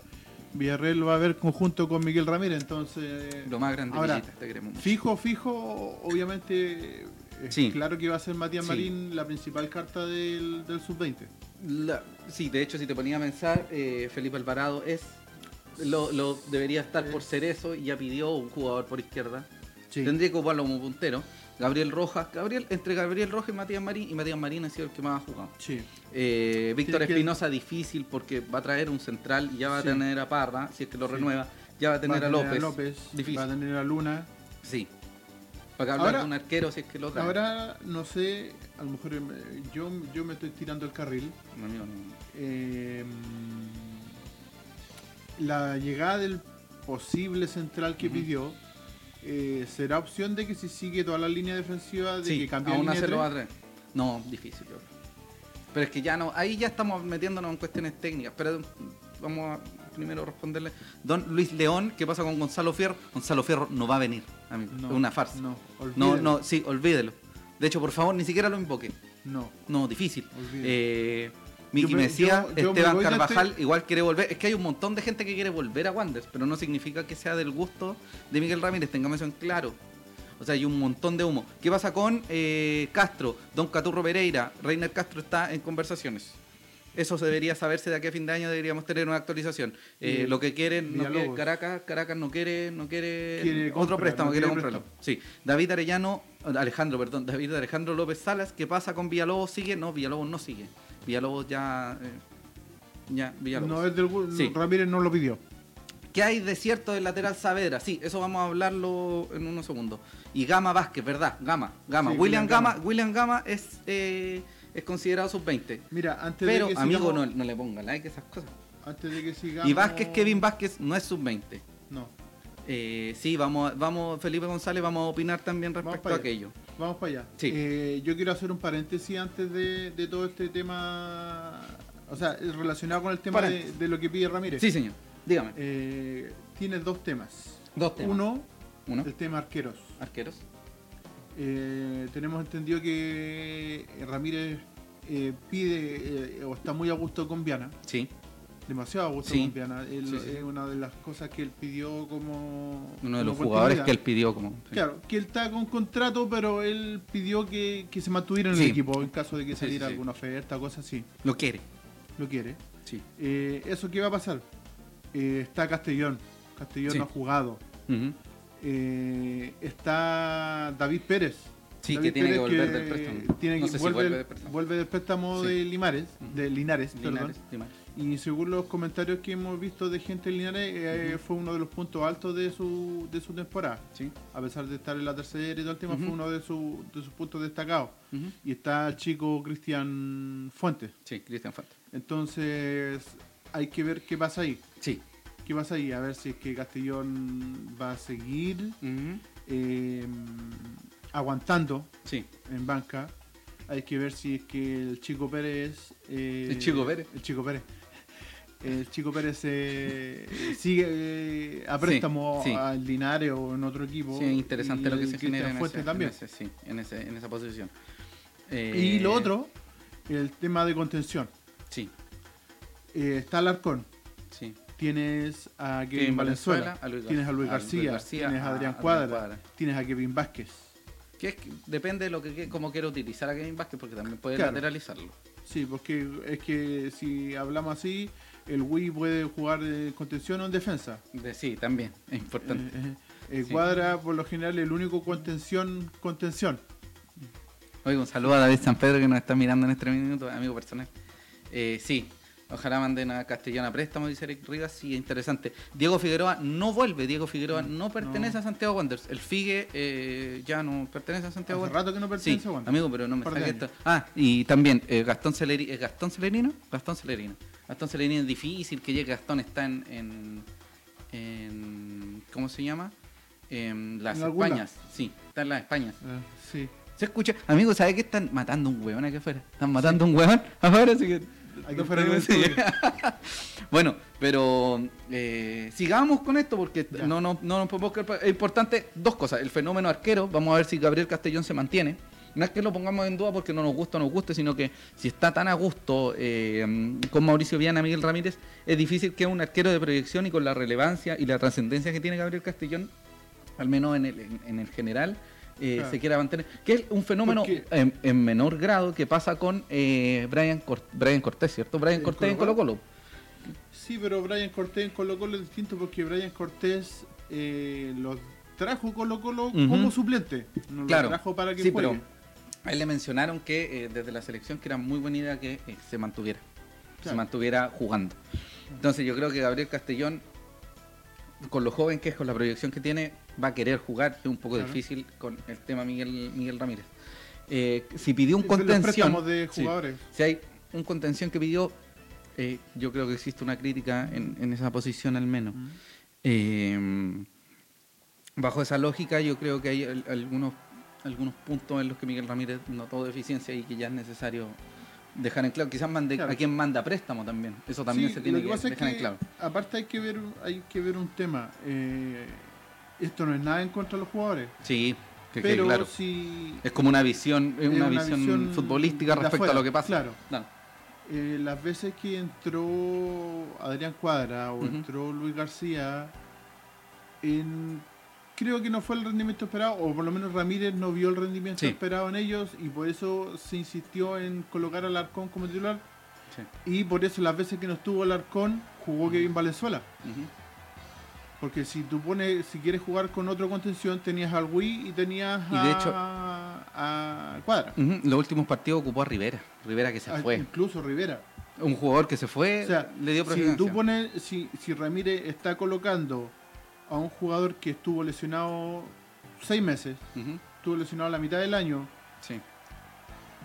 Villarreal va a ver conjunto con Miguel Ramírez, entonces. Lo más grande, Ahora, Villita, te queremos mucho. Fijo, fijo, obviamente. Sí. Claro que va a ser Matías. Marín la principal carta del, del sub-20. La- sí, de hecho, si te ponía a pensar, eh, Felipe Alvarado es. Lo, lo debería estar por ser eso y ya pidió un jugador por izquierda. Tendría que ocuparlo como puntero. Gabriel Rojas, Gabriel, entre Gabriel Rojas y Matías Marín, y Matías Marín ha sido el que más ha jugado. Sí. Eh, Víctor que- Espinosa difícil porque va a traer un central y ya va a Sí. tener a Parra, si es que lo Sí. renueva, ya va a tener, Va a, López. Difícil. va a tener a Luna. Sí. Para hablar Ahora- de un arquero si es que lo trae. Ahora, no sé, a lo mejor eh, yo, yo me estoy tirando el carril. No, amigo, no. Eh, la llegada del posible central que pidió eh, será opción de que si sigue toda la línea defensiva de Sí, que cambie aún línea se lo va a tres? traer. No, difícil, yo creo. Pero es que ya no, ahí ya estamos metiéndonos en cuestiones técnicas. Pero vamos a primero responderle. Don Luis León, ¿qué pasa con Gonzalo Fierro? Gonzalo Fierro no va a venir, amigo. No, es una farsa. No, No, olvídelo. no, sí, olvídelo. De hecho, por favor, ni siquiera lo invoque. No, No, difícil. olvídelo. Eh, Miki Yo me- me decía, yo- yo me Esteban Carvajal este- igual quiere volver. Es que hay un montón de gente que quiere volver a Wanderers, pero no significa que sea del gusto de Miguel Ramírez, tengamos eso en claro. O sea, hay un montón de humo. ¿Qué pasa con eh, Castro, Don Caturro Pereira? Reiner Castro está en conversaciones. Eso se debería saberse de aquí a fin de año, deberíamos tener una actualización. Eh, Y lo que quieren, no quiere-. Caracas, Caracas no quiere, no quiere, Quiere otro préstamo, no quiere quiere comprarlo. Sí, David Arellano, Alejandro, perdón, David Alejandro López Salas, ¿qué pasa con Villalobos? ¿Sigue? No, Villalobos no sigue. Villalobos ya, eh, ya, Villalobos. no es del Sí. Ramírez no lo pidió. ¿Qué hay de cierto del lateral Saavedra? Sí, eso vamos a hablarlo en unos segundos. Y Gama Vázquez, ¿verdad? Gama, Gama. Sí, William William Gama, Gama. William Gama es, eh, es considerado sub-20. Mira, antes Pero, de que amigo, no, sigamos, no le ponga like a esas cosas. antes de que sigamos, Y Vázquez, Kevin Vázquez, no es sub-20. Eh, sí, vamos, vamos, Felipe González, vamos a opinar también respecto a aquello. vamos para allá. Sí. Eh, yo quiero hacer un paréntesis antes de, de todo este tema, o sea, relacionado con el tema de, lo que pide Ramírez. Sí, señor, dígame. Eh, tienes dos temas. Dos temas. Uno, Uno, el tema arqueros. arqueros. Eh, tenemos entendido que Ramírez eh, pide eh, o está muy a gusto con Viana, Sí, demasiado a gusto Sí. con. Él- Sí, sí. Es una de las cosas que él pidió como. uno de como los jugadores que él pidió como... Claro, que él está con contrato, pero él pidió que, que se mantuviera en el equipo en caso de que saliera alguna oferta, cosas así. Lo quiere. Lo quiere. Sí. Eh, ¿Eso qué va a pasar? Eh, está Castellón. Castellón no ha jugado. Eh, está David Pérez. Sí, David que tiene que volver del préstamo. tiene No que sé si vuelve, del préstamo. vuelve del préstamo de Limares, de Linares, perdón. Linares, Linares. Y según los comentarios que hemos visto de gente en Linares, eh, fue uno de los puntos altos de su, de su temporada. Sí. A pesar de estar en la tercera y todo el tema, fue uno de, su- de sus puntos destacados. Y está el chico Cristian Fuentes. Sí, Cristian Fante. Entonces, hay que ver qué pasa ahí. Sí. ¿Qué pasa ahí? A ver si es que Castellón va a seguir eh, aguantando Sí. en banca. Hay que ver si es que el Chico Pérez. eh, ¿El Chico Pérez? El Chico Pérez. El Chico Pérez eh, sigue eh, a préstamo sí. al Linares o en otro equipo. Sí, es interesante lo que se genera en ese, también. en ese- sí, en, ese, en esa posición. Y Eh, lo otro, el tema de contención. Sí, Eh, está Alarcón. sí. Tienes a Kevin, Valenzuela, Valenzuela, a Luis Gar- tienes a Luis a Luis García, García, tienes a Adrián Cuadra, Cuadra. tienes a Kevin Vázquez. Que es que depende de lo que, que- cómo quiera utilizar a Kevin Vázquez, porque también puede Claro. lateralizarlo. Sí, porque es que si hablamos así, el Wii puede jugar en contención o en defensa. De, sí, también, es importante. Eh, eh, eh, Sí. Cuadra, por lo general, el único contención, contención. Oiga, un saludo a David San Pedro que nos está mirando en este minuto, amigo personal. Eh, sí, ojalá manden a Castellón a préstamo, dice Eric Rivas, sí, interesante. Diego Figueroa no vuelve, Diego Figueroa no pertenece No. a Santiago Wanderers. El Figue eh, ya no pertenece a Santiago Hace Wanderers. rato que no Sí, pertenece a Wander. amigo, pero no me saque esto. Ah, y también eh, Gastón Celerino, ¿es Gastón Celerino? Gastón Celerino. Gastón Celerino es difícil que llegue, Gastón está en, en, en- ¿cómo se llama? En las ¿En Españas, sí, está en las Españas. Eh, sí. Se escucha, amigo, ¿sabes que están matando un huevón aquí afuera? Están matando un huevón afuera, así que. Aquí Sí. estudio. bueno, pero eh, sigamos con esto porque Ya. no, no, no nos podemos Es importante dos cosas. El fenómeno arquero, vamos a ver si Gabriel Castellón se mantiene. No es que lo pongamos en duda porque no nos gusta o nos guste, sino que si está tan a gusto eh, con Mauricio Viana, Miguel Ramírez, es difícil que un arquero de proyección y con la relevancia y la trascendencia que tiene Gabriel Castellón, al menos en el, en, en el general, eh, Claro. se quiera mantener. Que es un fenómeno en, en menor grado que pasa con eh, Brian, Cor- Brian Cortés, ¿cierto? Brian ¿En Cortés en Colo Colo. Sí, pero Brian Cortés en Colo Colo es distinto porque Brian Cortés eh, lo trajo Colo Colo como suplente. No Claro. lo trajo para que Sí, juegue. pero a él le mencionaron que eh, desde la selección que era muy buena idea que eh, se mantuviera. Se mantuviera jugando. Entonces yo creo que Gabriel Castellón, con lo joven que es, con la proyección que tiene, va a querer jugar, es un poco Claro. difícil con el tema Miguel, Miguel Ramírez. Eh, si pidió un contención, de sí, si hay un contención que pidió, eh, yo creo que existe una crítica en, en esa posición al menos. Mm. Eh, bajo esa lógica, yo creo que hay al- algunos, algunos puntos en los que Miguel Ramírez notó deficiencia y que ya es necesario dejar en claro. Quizás mande, Claro. a quien manda préstamo también. Eso también Sí, se tiene que que, pasa es dejar en claro. Aparte hay que ver, hay que ver un tema. eh, esto no es nada en contra de los jugadores. Sí, que pero claro. si Es como una visión, es una, una visión, visión futbolística respecto afuera, a lo que pasa. claro. No. eh, las veces que entró Adrián Cuadra o entró Luis García, en- creo que no fue el rendimiento esperado, o por lo menos Ramírez no vio el rendimiento Sí. esperado en ellos y por eso se insistió en colocar al Arcón como titular. Sí. Y por eso las veces que no estuvo el Arcón, jugó Kevin Valenzuela. Ujú. Porque si tú pones, si quieres jugar con otro contención, tenías al Wii y tenías Y a, de hecho- a Cuadra. Los últimos partidos ocupó a Rivera. Rivera que se A- fue. Incluso Rivera. Un jugador que se fue, O sea, le dio si tú pones, si, si Ramírez está colocando a un jugador que estuvo lesionado seis meses, estuvo lesionado la mitad del año, Sí.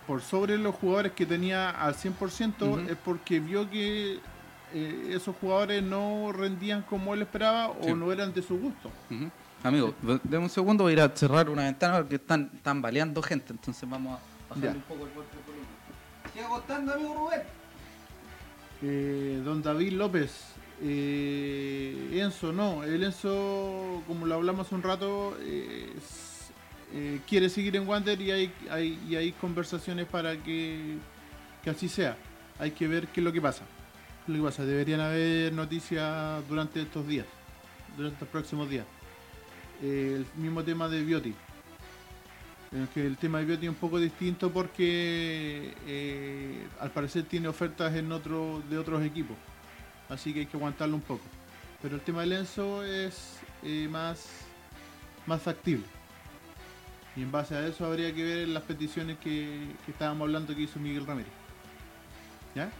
por sobre los jugadores que tenía al 100%, Ujú. es porque vio que eh, esos jugadores no rendían como él esperaba Sí. o no eran de su gusto. Amigo, de- un segundo, voy a ir a cerrar una ventana porque están, están baleando gente, entonces vamos a bajarle Ya. un poco el golpe de. Siga contando, amigo Rubén. Eh, don David López, eh, Enzo, no, el Enzo, como lo hablamos hace un rato, quiere seguir en Wander y hay, hay- y hay conversaciones para que, que así sea. Hay que ver qué es lo que pasa. ¿Qué es lo que pasa? Deberían haber noticias durante estos días, durante estos próximos días. El mismo tema de Bioti. Que el tema de Bioti es un poco distinto porque eh, al parecer tiene ofertas en otro, de otros equipos. Así que hay que aguantarlo un poco. Pero el tema de Lenzo es eh, más, más factible. Y en base a eso habría que ver las peticiones que, que estábamos hablando que hizo Miguel Ramírez. ¿Ya?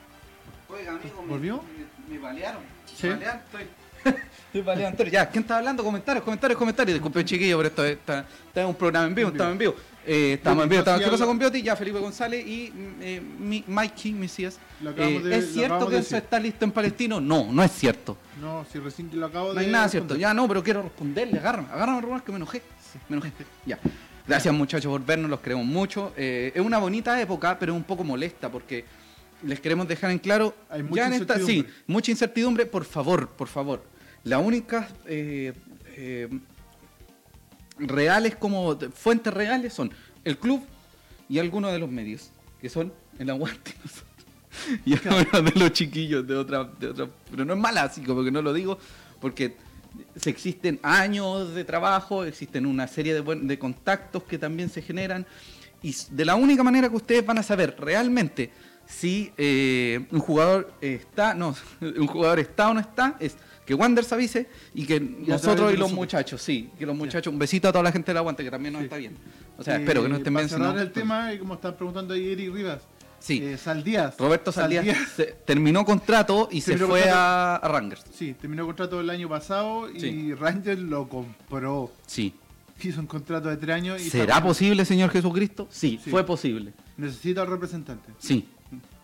Oiga, amigo, me- ¿Volvió? Me, me balearon. Sí. Me balearon, estoy. Ya, ¿quién está hablando? Comentarios, comentarios, comentarios. Disculpe, chiquillo, pero esto es, está, está en un programa en vivo, En vivo. estamos en vivo. Eh, estamos en vivo, estamos Sí, ¿Qué pasa habla- con Bioti? Ya, Felipe González y eh, mi, Mikey Mesías. Eh, de- ¿Es cierto que de eso decir. está listo en Palestino? No, no es cierto. No, si recién lo acabo No de. hay nada cierto. Ya no, pero quiero responderle. Agárrame, agárrame, Rubén, que me enojé. Me enojé. Ya. Gracias, muchachos, por vernos. Los queremos mucho. Eh, es una bonita época, pero es un poco molesta porque les queremos dejar en claro. Hay mucha ya en esta, sí, mucha incertidumbre. Por favor, por favor. Las únicas eh, eh, reales, como fuentes reales, son el club y algunos de los medios, que son el aguante. y algunos de los chiquillos de otra, de otra. Pero no es mala, así como que no lo digo, porque se existen años de trabajo, existen una serie de, buen- de contactos que también se generan. Y de la única manera que ustedes van a saber realmente si eh, un jugador está, no, un jugador está o no está, es que Wanders avise y que nosotros y los muchachos, sí, que los muchachos, un besito a toda la gente del aguante que también nos Sí. está bien. O sea, Eh, espero que no estén si cerrar el tema, y como están preguntando ahí Eric Rivas. Sí. eh, Saldías. Roberto Saldías Saldías, se- terminó contrato y se fue contrato. a, a Rangers. Sí, terminó contrato el año pasado y Sí. Rangers lo compró. Sí. Hizo un contrato de tres años y ¿Será posible, Señor Jesucristo? Sí, Sí. fue posible. necesita al representante. Sí.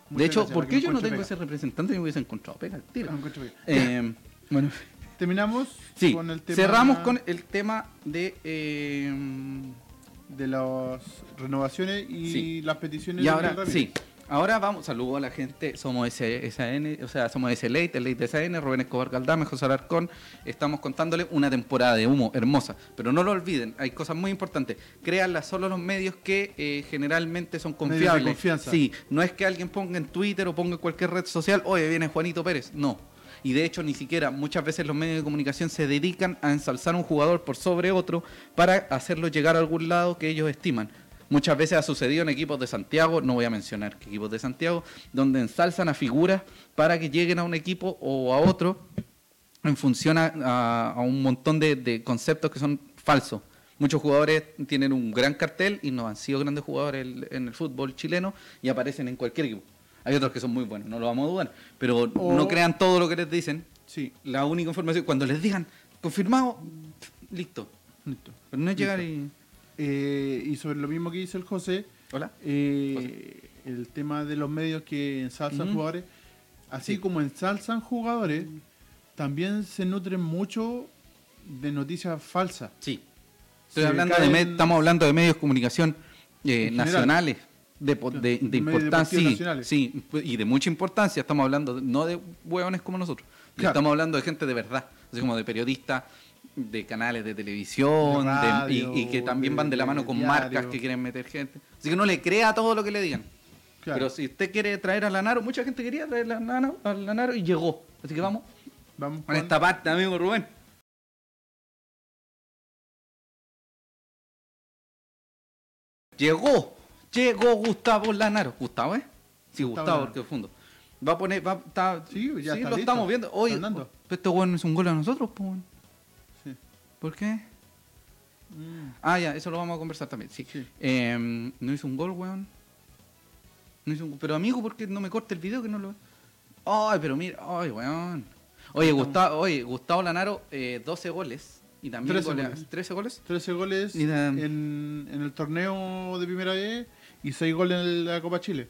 De hecho, gracias, ¿por qué yo no tengo pega. ese representante me hubiese encontrado pega bien. Eh, bueno, Terminamos sí. con el tema Cerramos con el tema de. eh, de las renovaciones y Sí. las peticiones y de ahora, Ramírez. sí. Ahora vamos, saludo a la gente, somos SAN, o sea, somos S Late, el Late de SAN, Rubén Escobar Galdame, José Alarcón, estamos contándole una temporada de humo hermosa, pero no lo olviden, hay cosas muy importantes, créanlas solo los medios que eh, generalmente son Medios de confiables. confianza. Sí, no es que alguien ponga en Twitter o ponga en cualquier red social, oye, viene Juanito Pérez, no. Y de hecho ni siquiera muchas veces los medios de comunicación se dedican a ensalzar a un jugador por sobre otro para hacerlo llegar a algún lado que ellos estiman. Muchas veces ha sucedido en equipos de Santiago, no voy a mencionar qué equipos de Santiago, donde ensalzan a figuras para que lleguen a un equipo o a otro en función a, a- a un montón de, de conceptos que son falsos. Muchos jugadores tienen un gran cartel y no han sido grandes jugadores en, el fútbol chileno y aparecen en cualquier equipo. Hay otros que son muy buenos, no lo vamos a dudar, pero O- no crean todo lo que les dicen. Sí. La única información, cuando les digan confirmado, listo. Listo. Pero no es llegar y. Eh, y sobre lo mismo que dice el José, Hola. eh, el tema de los medios que ensalzan Ujú. jugadores, así Sí. como ensalzan jugadores, también se nutren mucho de noticias falsas. Sí. Estoy hablando de caen- me- estamos hablando de medios de comunicación eh, nacionales, de, de, de importancia, sí, nacionales. sí, y de mucha importancia. Estamos hablando no de hueones como nosotros, Claro. estamos hablando de gente de verdad, así como de periodistas, de canales de televisión, De y, y que también de- van de la mano con diario. marcas que quieren meter gente. Así que no le crea todo lo que le digan. Claro. Pero si usted quiere traer a Lanaro, mucha gente quería traer a Lanaro, a Lanaro y llegó. Así que vamos Vamos con con- esta parte, amigo Rubén. Llegó, llegó Gustavo Lanaro. Gustavo, ¿eh? Sí, Gustavo Gustavo, porque es fondo. Va a poner, va, está, Sí, ya está lo listo. estamos viendo. Oye, este weón es un gol a nosotros, pues. ¿Por qué? Mm, Ah, ya, eso lo vamos a conversar también, sí. Sí. Eh, no hizo un gol, weón. No hizo un Pero amigo, ¿por qué no me corta el video que no lo Ay, pero mira, ay, weón. Oye, Gustavo, oye, Gustavo Lanaro, eh, 12 goles. Y también 13 golea- goles. 13 goles. 13 goles Y en, en el torneo de primera vez y 6 goles en la Copa Chile.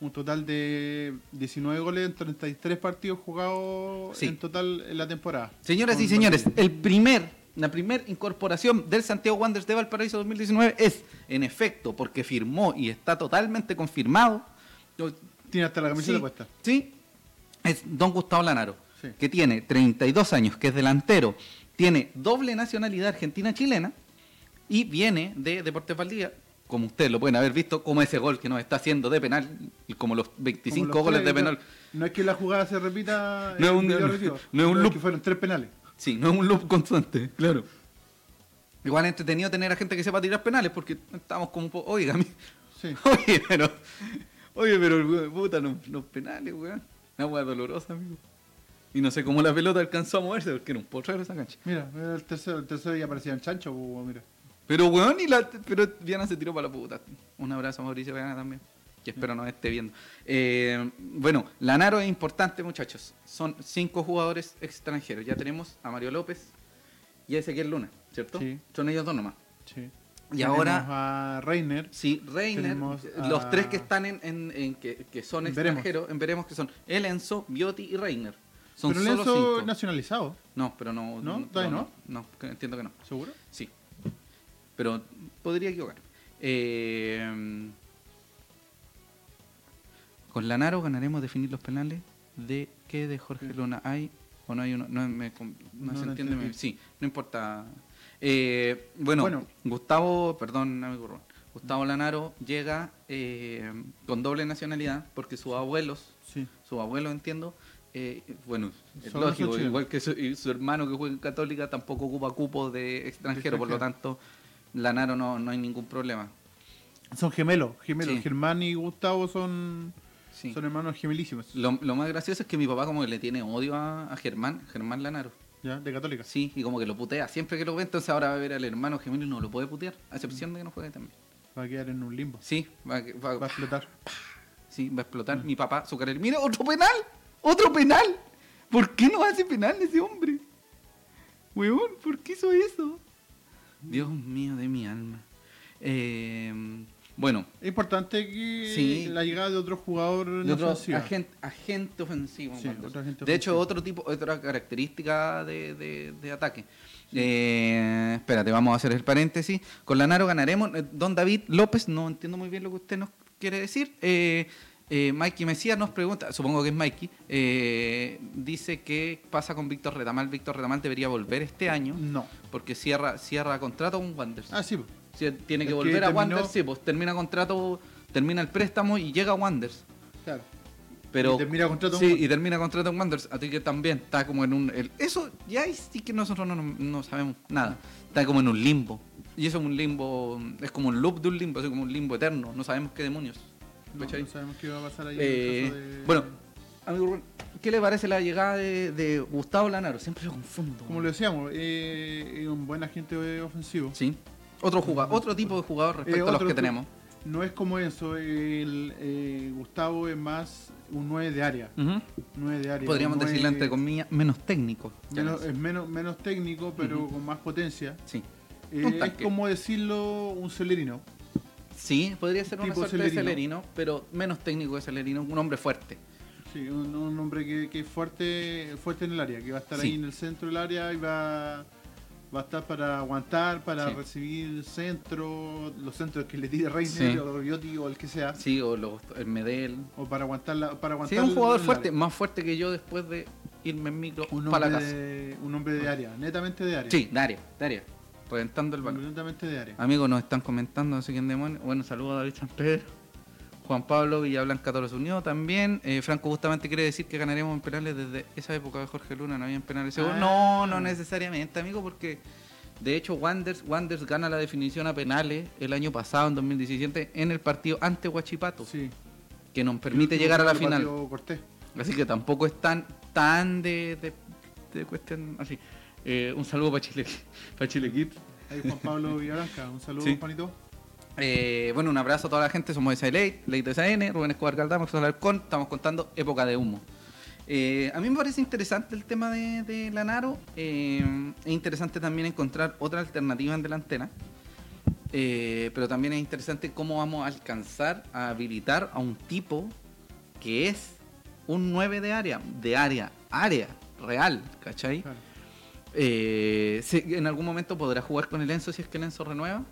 Un total de 19 goles en 33 partidos jugados Sí. en total en la temporada. Señoras y señores, el primer, la primera incorporación del Santiago Wanderers de Valparaíso 2019 es, en efecto, porque firmó y está totalmente confirmado. Tiene hasta la camiseta sí, puesta. Sí, es don Gustavo Lanaro, Sí. que tiene 32 años, que es delantero, tiene doble nacionalidad argentina-chilena y viene de Deportes Valdivia, como ustedes lo pueden haber visto, como ese gol que nos está haciendo de penal, y como los 25 Como los goles tres, de penal. No es que la jugada se repita No es un- no- no es un loop. que fueron tres penales. Sí, no es un loop constante, claro. Igual es entretenido tener a gente que sepa tirar penales, porque estamos como un poco, oiga, mi- Sí. oye, pero, oye, pero, puta, los, los penales, weón. Una weá dolorosa, amigo. Y no sé cómo la pelota alcanzó a moverse, porque era un potrero esa cancha. Mira, mira el tercero, el tercero ya parecía un chancho, pues, mira. Pero, weón, y la, pero Viana se tiró para la puta. Un abrazo a Mauricio Viana también, que espero nos esté viendo. Eh, bueno, Lanaro es importante, muchachos. Son cinco jugadores extranjeros. Ya tenemos a Mario López y a Ezequiel Luna, ¿cierto? Sí. Son ellos dos nomás. Sí. Y Tenemos ahora- a Reiner. Sí, Reiner, los a- tres que están en, en- en que, que son extranjeros, en veremos que son el Enzo, Bioti y Reiner. Son Pero solo Lenzo cinco. nacionalizado, No, pero no. ¿No? ¿Todavía no? No, que entiendo que no. ¿seguro? Sí. Pero podría equivocar. Eh, con Lanaro ganaremos definir los penales. ¿De qué de Jorge Luna hay o no hay uno? No, me com- no No se entiende. Sí, no importa. Eh, bueno, Bueno. Gustavo, perdón, amigo Rubén. Gustavo Lanaro llega eh, con doble nacionalidad porque sus abuelos Sí. su abuelo, entiendo. eh, bueno, es lógico, igual que su, y su hermano que juega en Católica tampoco ocupa cupo de extranjero, por lo tanto, Lanaro no, no hay ningún problema. Son gemelos, gemelos. Sí. Germán y Gustavo son, Sí. son hermanos gemelísimos. Lo, lo más gracioso es que mi papá como que le tiene odio a, a Germán, Germán Lanaro. ¿Ya? De católica. Sí, y como que lo putea. Siempre que lo ve, entonces ahora va a ver al hermano gemelo y no lo puede putear, a excepción de que no juegue también. Va a quedar en un limbo. Sí, va, a- va- Va a explotar. sí, va a explotar. Mm. Mi papá, su carrera. ¡Mira, otro penal! ¡Otro penal! ¿Por qué no hace penal ese hombre? Weón, ¿por qué hizo eso? Dios mío de mi alma. Eh, bueno, Es importante que Sí. la llegada de otro jugador de otro agente, agente ofensivo. Sí, Wanderers. otro agente de hecho, otro tipo, otra característica de, de- de ataque. Eh, espérate, vamos a hacer el paréntesis. Con Lanaro ganaremos. Eh, Don David López, no entiendo muy bien lo que usted nos quiere decir. Eh, eh, Mikey Mesías nos pregunta, supongo que es Mikey, eh, dice que pasa con Víctor Retamal. Víctor Retamal debería volver este año No. porque cierra cierra contrato con Wanderers. Ah, sí. Si tiene que Es que volver a terminó- Wanderers, sí, pues termina contrato, termina el préstamo y llega a Wanderers. Claro. Pero, Y termina contrato sí, en y termina contrato en Wanderers. Así que también está como en un. el- eso ya sí que nosotros no, sabemos nada. Está como en un limbo. Y eso es un limbo. Es como un loop de un limbo, es como un limbo eterno. No sabemos qué demonios. No, no sabemos qué va a pasar ahí Eh, en el caso de... Bueno, amigo ¿qué le parece la llegada de, de Gustavo Lanaro? Siempre lo confundo. Como lo decíamos, eh, es un buen agente ofensivo. Sí. Otro, jugador, otro tipo de jugador respecto Eh, a los que tenemos. No es como eso, el, eh, Gustavo es más un 9 de área. Ujú. 9 de área. Podríamos decirle entre comillas menos técnico. menos- es menos, menos técnico, pero con más potencia. Sí. Eh, es como decirlo un celerino. Sí, podría ser una suerte de Celerino. Celerino, pero menos técnico que Celerino, un hombre fuerte. Sí, un, un hombre que, que es fuerte, fuerte en el área, que va a estar Sí. ahí en el centro del área y va, va a estar para aguantar, para Sí. recibir centro, los centros que le tire Reiner Sí. o o el que sea, Sí, o los, el Medel. o para aguantar la, para aguantar Sí, es un jugador el fuerte, más fuerte que yo después de irme en micro Un para la casa. de, un hombre de área, netamente de área. Sí, de área, de área. Reventando el balón. Netamente de área. Amigos, nos están comentando, no sé quién demonios. Bueno, saludos a David San Pedro. Juan Pablo Villablanca Toros Unido también. Eh, Franco justamente quiere decir que ganaremos en penales desde esa época de Jorge Luna, no había en penales. Ah. No, no necesariamente, amigo, porque de hecho Wanders, Wanders gana la definición a penales el año pasado, en 2017, en el partido ante Huachipato, Sí. que nos permite llegar a la final. Así que tampoco es tan, tan de, de, de cuestión así. Eh, un saludo para Chile, para Chile. Ahí Juan Pablo Villarranca, un saludo, Sí. Juanito. Eh, bueno, un abrazo a toda la gente. Somos de Late, Late SN, Rubén Escobar Galdamos, José Alarcón. Estamos contando época de humo. Eh, a mí me parece interesante el tema de, de Lanaro. Eh, es interesante también encontrar otra alternativa en delantera. Pero también es interesante cómo vamos a alcanzar a habilitar a un tipo que es un 9 de área, de área, área real, ¿cachai? Claro. En algún momento podrá jugar con el Enzo si es que el Enzo renueva.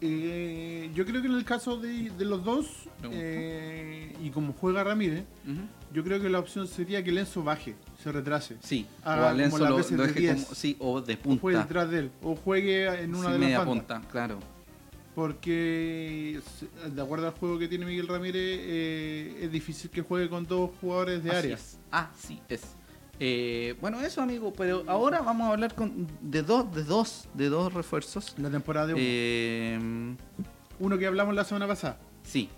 Eh, yo creo que en el caso de, de los dos, eh, y como juega Ramírez, yo creo que la opción sería que Lenzo baje, se retrase. Sí, Haga o Lenzo las lo, veces lo de deje 10. como, sí, o de O juegue punta. detrás de él, o juegue en una Sí, de las media bandas. punta, claro. Porque, de acuerdo al juego que tiene Miguel Ramírez, eh, es difícil que juegue con dos jugadores de Así área. es, Así es. Eh, bueno, eso, amigo, pero ahora vamos a hablar con, de dos, de dos, de dos refuerzos. La temporada de uno. Eh, Uno que hablamos la semana pasada. sí,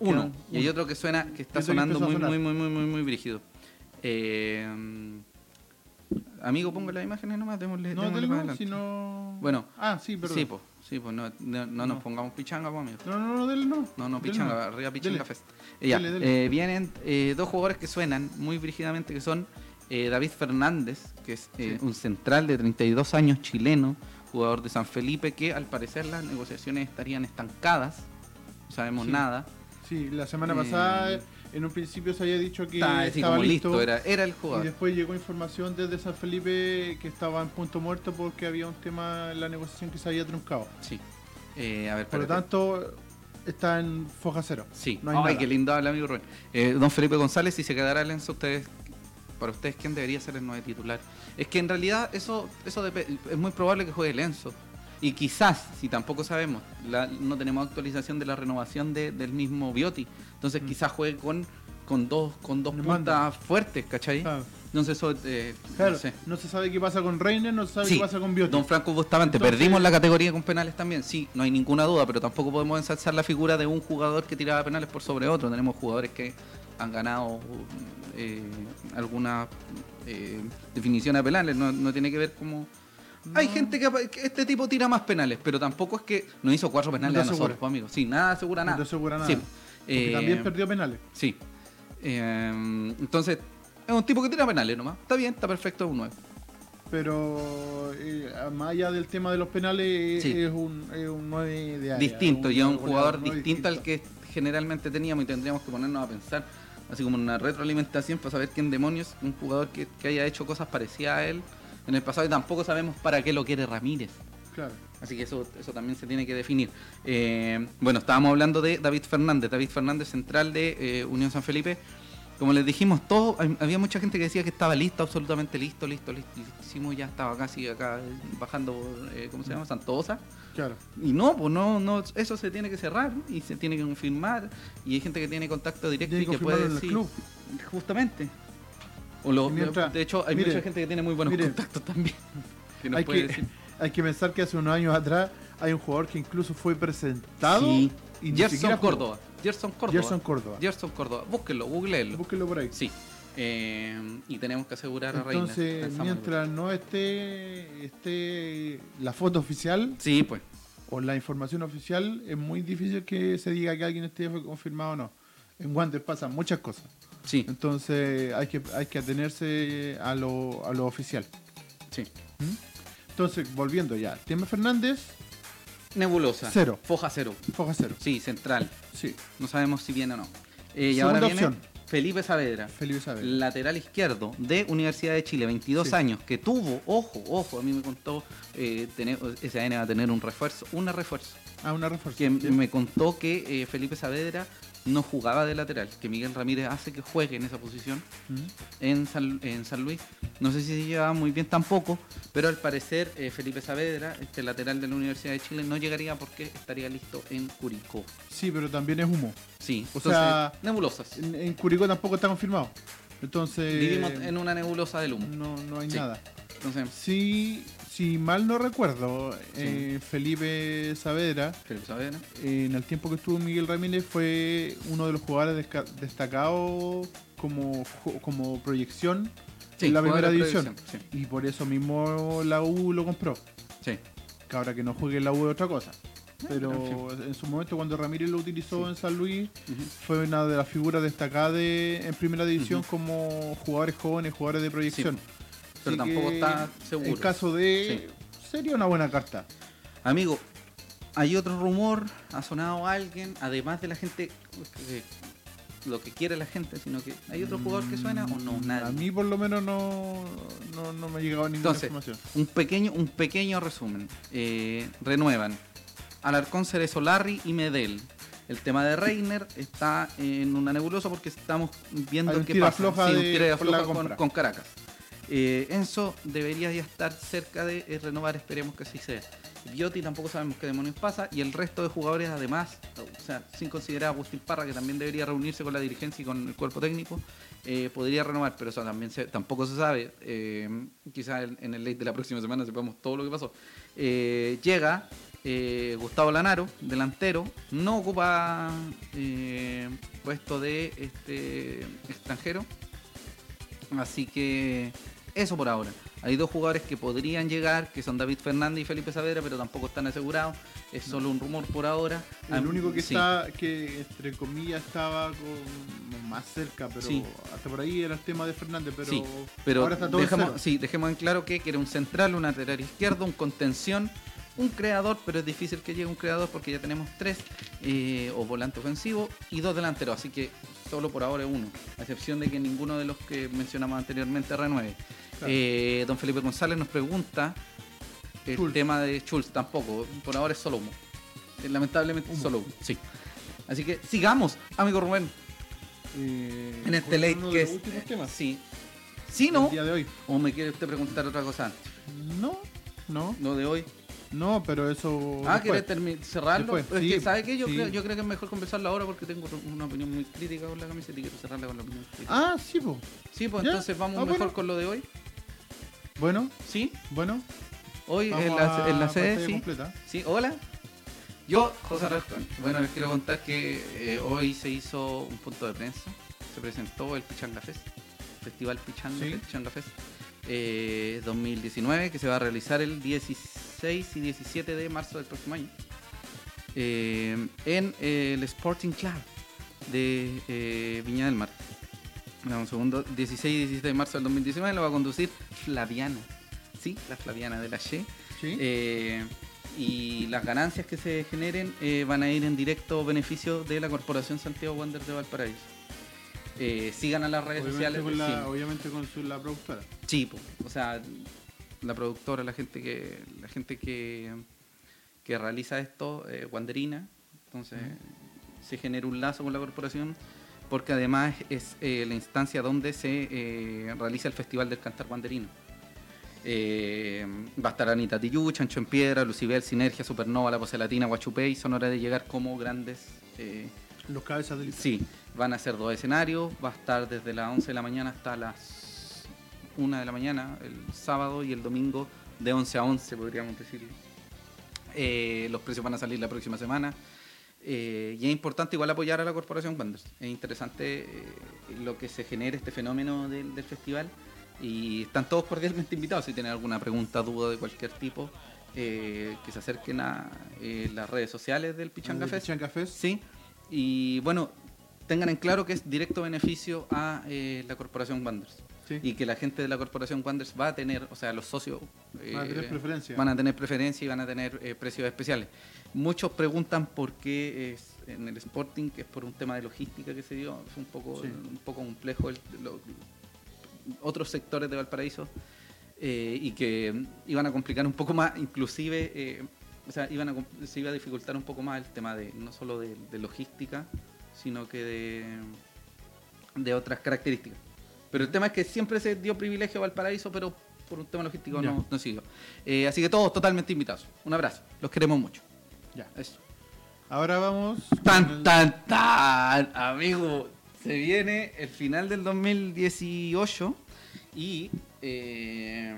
uno. uno. Y hay otro que suena, que está que sonando a muy, muy, muy, muy, muy, muy brígido. Eh, amigo, ponga las imágenes nomás, démosle, No, démosle dele, para no, adelante. si no. Bueno, Ah, sí, perdón. sí, pues, sí, pues, no, no, no nos No. pongamos pichanga, pues, amigo. No, no, no, dele, no. No, no, Pichanga, arriba Pichanga Dele. Fest. Eh, ya, Dele, dele. eh, vienen eh, dos jugadores que suenan muy brígidamente, que son eh, David Fernández, que es eh, Sí. un central de 32 años chileno, jugador de San Felipe, que al parecer las negociaciones estarían estancadas, no sabemos Sí. nada. Sí, la semana Eh, pasada, en un principio se había dicho que Está estaba como listo. listo, era, era el Y jugador. después llegó información desde San Felipe que estaba en punto muerto porque había un tema en la negociación que se había truncado. Sí. A ver, Por lo tanto, está en foja cero. Sí, no hay ay, nada. qué lindo habla amigo Rubén. Don Felipe González, si se quedara Lenzo, ustedes, para ustedes, ¿quién debería ser el nueve titular? Es que en realidad eso, eso es muy probable que juegue Lenzo. Y quizás, si tampoco sabemos, la- no tenemos actualización de la renovación de- del mismo Bioti, entonces Mm. quizás juegue con, con dos, con dos puntas fuertes, ¿cachai? Claro, Entonces eso, eh, Claro, no sé. no se sabe qué pasa con Reiner, no se sabe Sí, qué pasa con Bioti. Don Franco Bustamante, Entonces- perdimos la categoría con penales también, sí, no hay ninguna duda, pero tampoco podemos ensalzar la figura de un jugador que tiraba penales por sobre otro. Tenemos jugadores que han ganado eh, alguna eh, definición a penales, no, no tiene que ver como... Hay No. gente que, que este tipo tira más penales, pero tampoco es que nos hizo cuatro penales No a nosotros, pues, amigo. Sí, nada asegura No nada. te asegura nada. Sí. Porque Eh, también perdió penales. Sí. Eh, entonces, es un tipo que tira penales nomás. Está bien, está perfecto, es un 9. Pero eh, más allá del tema de los penales, Sí. es un, es un 9 de área. distinto, un y es un jugador ¿no? distinto al que generalmente teníamos y tendríamos que ponernos a pensar, así como una retroalimentación para saber quién demonios, un jugador que, que haya hecho cosas parecidas a él en el pasado y tampoco sabemos para qué lo quiere Ramírez. Claro. Así que eso, eso también se tiene que definir. Eh, bueno, estábamos hablando de David Fernández, David Fernández central de eh, Unión San Felipe. Como les dijimos, todo, había mucha gente que decía que estaba listo, absolutamente listo, listo, listo. Hicimos ya estaba casi acá bajando, eh, ¿cómo se llama? Santosa. Claro. Y no, pues no, no, eso se tiene que cerrar y se tiene que confirmar. Y hay gente que tiene contacto directo y que puede decir. club. Justamente. O lo- mientras- de hecho, hay mire, mucha gente que tiene muy buenos mire, contactos también. Que nos Hay puede que, decir. hay que pensar que hace unos años atrás hay un jugador que incluso fue presentado Sí. y Gerson. Córdoba. Gerson Córdoba. Gerson Córdoba. Gerson Córdoba. Búsquenlo, googleenlo. Búsquenlo por ahí. Sí. Eh, y tenemos que asegurar a Reina. Entonces, mientras no esté, esté la foto oficial Sí, pues. o la información oficial, es muy difícil que se diga que alguien esté confirmado o no. En Wander pasan muchas cosas. Sí, Entonces hay que, hay que atenerse a lo, a lo oficial. sí. Entonces, volviendo ya. Tema Fernández, Nebulosa. Cero. Foja cero. foja cero. Sí, central. Sí. No sabemos si viene o no. Eh, y Segunda ahora viene opción. Felipe Saavedra. Felipe Saavedra. Lateral izquierdo de Universidad de Chile, 22 Sí. años, que tuvo, ojo, ojo, a mí me contó, eh, tener, SAN va a tener un refuerzo, un refuerzo, Ah, una refuerzo. que me contó que eh, Felipe Saavedra no jugaba de lateral, que Miguel Ramírez hace que juegue en esa posición Mm. en San, en San Luis. No sé si se lleva muy bien tampoco, pero al parecer eh, Felipe Saavedra, este lateral de la Universidad de Chile, no llegaría porque estaría listo en Curicó. Sí, pero también es humo. Sí, O entonces, sea, nebulosas. En, en Curicó tampoco está confirmado. Entonces. Vivimos en una nebulosa del humo. No, no hay Sí. nada. Entonces, Sí, si mal no recuerdo, eh, Felipe Saavedra, Felipe Saavedra. eh, en el tiempo que estuvo Miguel Ramírez, fue uno de los jugadores destacados como, como proyección Sí, en la primera división. Y por eso mismo la U lo compró. Sí. Que ahora que no juegue en la U es otra cosa. pero Pero en su momento cuando Ramírez lo utilizó en San Luis, fue una de las figuras destacadas de- en primera división como jugadores jóvenes, jugadores de proyección. Pero tampoco está seguro. En caso de. Sería una buena carta. Amigo, hay otro rumor, ha sonado alguien, además de la gente, que- lo que quiere la gente, sino que hay otro jugador que suena o no, Mm, nada. A mí por lo menos no, no, no me ha llegado ninguna Entonces, información. Un pequeño, un pequeño resumen. Eh, renuevan. Alarcón, Cerezo, Larry y Medel. El tema de Reiner está en una nebulosa porque estamos viendo qué pasa. Sí, un de- tira por la floja con, compra. con Caracas. Eh, Enzo debería ya estar cerca de eh, renovar, esperemos que así sea. Bioti tampoco sabemos qué demonios pasa y el resto de jugadores además, o sea, sin considerar a Agustín Parra que también debería reunirse con la dirigencia y con el cuerpo técnico, eh, podría renovar, pero eso también se- tampoco se sabe. Eh, quizás en, el late de la próxima semana sepamos todo lo que pasó. Llega Gustavo Lanaro, delantero, no ocupa puesto de este extranjero, así que eso por ahora. Hay dos jugadores que podrían llegar, que son David Fernández y Felipe Saavedra, pero tampoco están asegurados. Es solo un rumor por ahora. El único que sí. está, que entre comillas estaba con- más cerca, pero Sí. hasta por ahí era el tema de Fernández, pero, Sí, Pero ahora está todo cero. sí, dejemos en claro que quiere un central, un lateral izquierdo, un contención, un creador, pero es difícil que llegue un creador porque ya tenemos tres, eh, o volante ofensivo, y dos delanteros, así que solo por ahora es uno, a excepción de que ninguno de los que mencionamos anteriormente renueve. Claro. Eh, don Felipe González nos pregunta el Schultz. tema de Schultz, tampoco, por ahora es solo humo. Eh, Lamentablemente Humo. solo humo, sí. Así que sigamos, amigo Rubén, Eh, en este late uno que es... últimos temas Sí. Sí, ¿no? día de hoy. ¿O me quiere usted preguntar otra cosa antes? No, no, Lo de hoy. No, pero eso. Ah, después. ¿quiere termi- cerrarlo? Después, es sí, que, ¿sabe qué? Yo, sí. creo, yo creo que es mejor conversarlo ahora porque tengo una opinión muy crítica con la camiseta y quiero cerrarla con la opinión crítica. Ah, sí, pues. sí, pues entonces vamos Ah, mejor bueno. con lo de hoy. Bueno, ¿Sí? bueno. Hoy en la, en la sede, sí. completa. Sí, hola. Yo, José Rascón. Bueno, les quiero contar que eh, hoy se hizo un punto de prensa. Se presentó el Pichanga Fest, Festival Pichanga, Sí. Pichanga Fest eh, 2019, que se va a realizar el 16 y 17 de marzo del próximo año. eh, en eh, el Sporting Club de eh, Viña del Mar. Dame un segundo, 16 y 17 de marzo del 2019 lo va a conducir Flaviana. Sí, la Flaviana de la. Sí. Eh, y las ganancias que se generen eh, van a ir en directo beneficio de la Corporación Santiago Wander de Valparaíso. Eh, sigan a las redes obviamente, sociales. con la, sí. obviamente con su, la productora. Sí, po. o sea, la productora, la gente que la gente que, que realiza esto, eh, Wanderina, entonces se genera un lazo con la corporación, porque además es eh, la instancia donde se eh, realiza el Festival del Cantar Wanderino. Eh, va a estar Anita Tillú, Chancho en Piedra, Lucibel, Sinergia, Supernova, La Pose Latina, Guachupé y Sonora de llegar como grandes eh, Los cabezas del Sí, van a ser dos escenarios, va a estar desde las 11 de la mañana hasta las 1 de la mañana, el sábado y el domingo de 11 a 11, podríamos decirlo. Eh, los precios van a salir la próxima semana. Eh, y es importante igual apoyar a la Corporación Wanderers. Es interesante eh, lo que se genere este fenómeno del, del festival. Y están todos cordialmente invitados. Si tienen alguna pregunta, duda de cualquier tipo, eh, que se acerquen a eh, las redes sociales del Pichanga Fest. Pichanga Fest. Sí, y bueno, tengan en claro que es directo beneficio a eh, la Corporación Wanderers. Sí. Y que la gente de la corporación Wanderers va a tener, o sea, los socios Van a tener eh, preferencia. van a tener preferencia y van a tener eh, precios especiales. Muchos preguntan por qué es en el Sporting, que es por un tema de logística que se dio, es un poco, Sí. un poco complejo el- lo- otros sectores de Valparaíso y que iban a complicar un poco más, inclusive, o sea, iban a, se iba a dificultar un poco más el tema de no solo de, de logística, sino que de, de otras características. Pero el tema es que siempre se dio privilegio a Valparaíso, pero por un tema logístico Ya. no, no siguió. Eh, así que todos totalmente invitados. Un abrazo. Los queremos mucho. Ya. Eso. Ahora vamos. Tan, el- tan, tan, amigo. Se viene el final del 2018 y eh,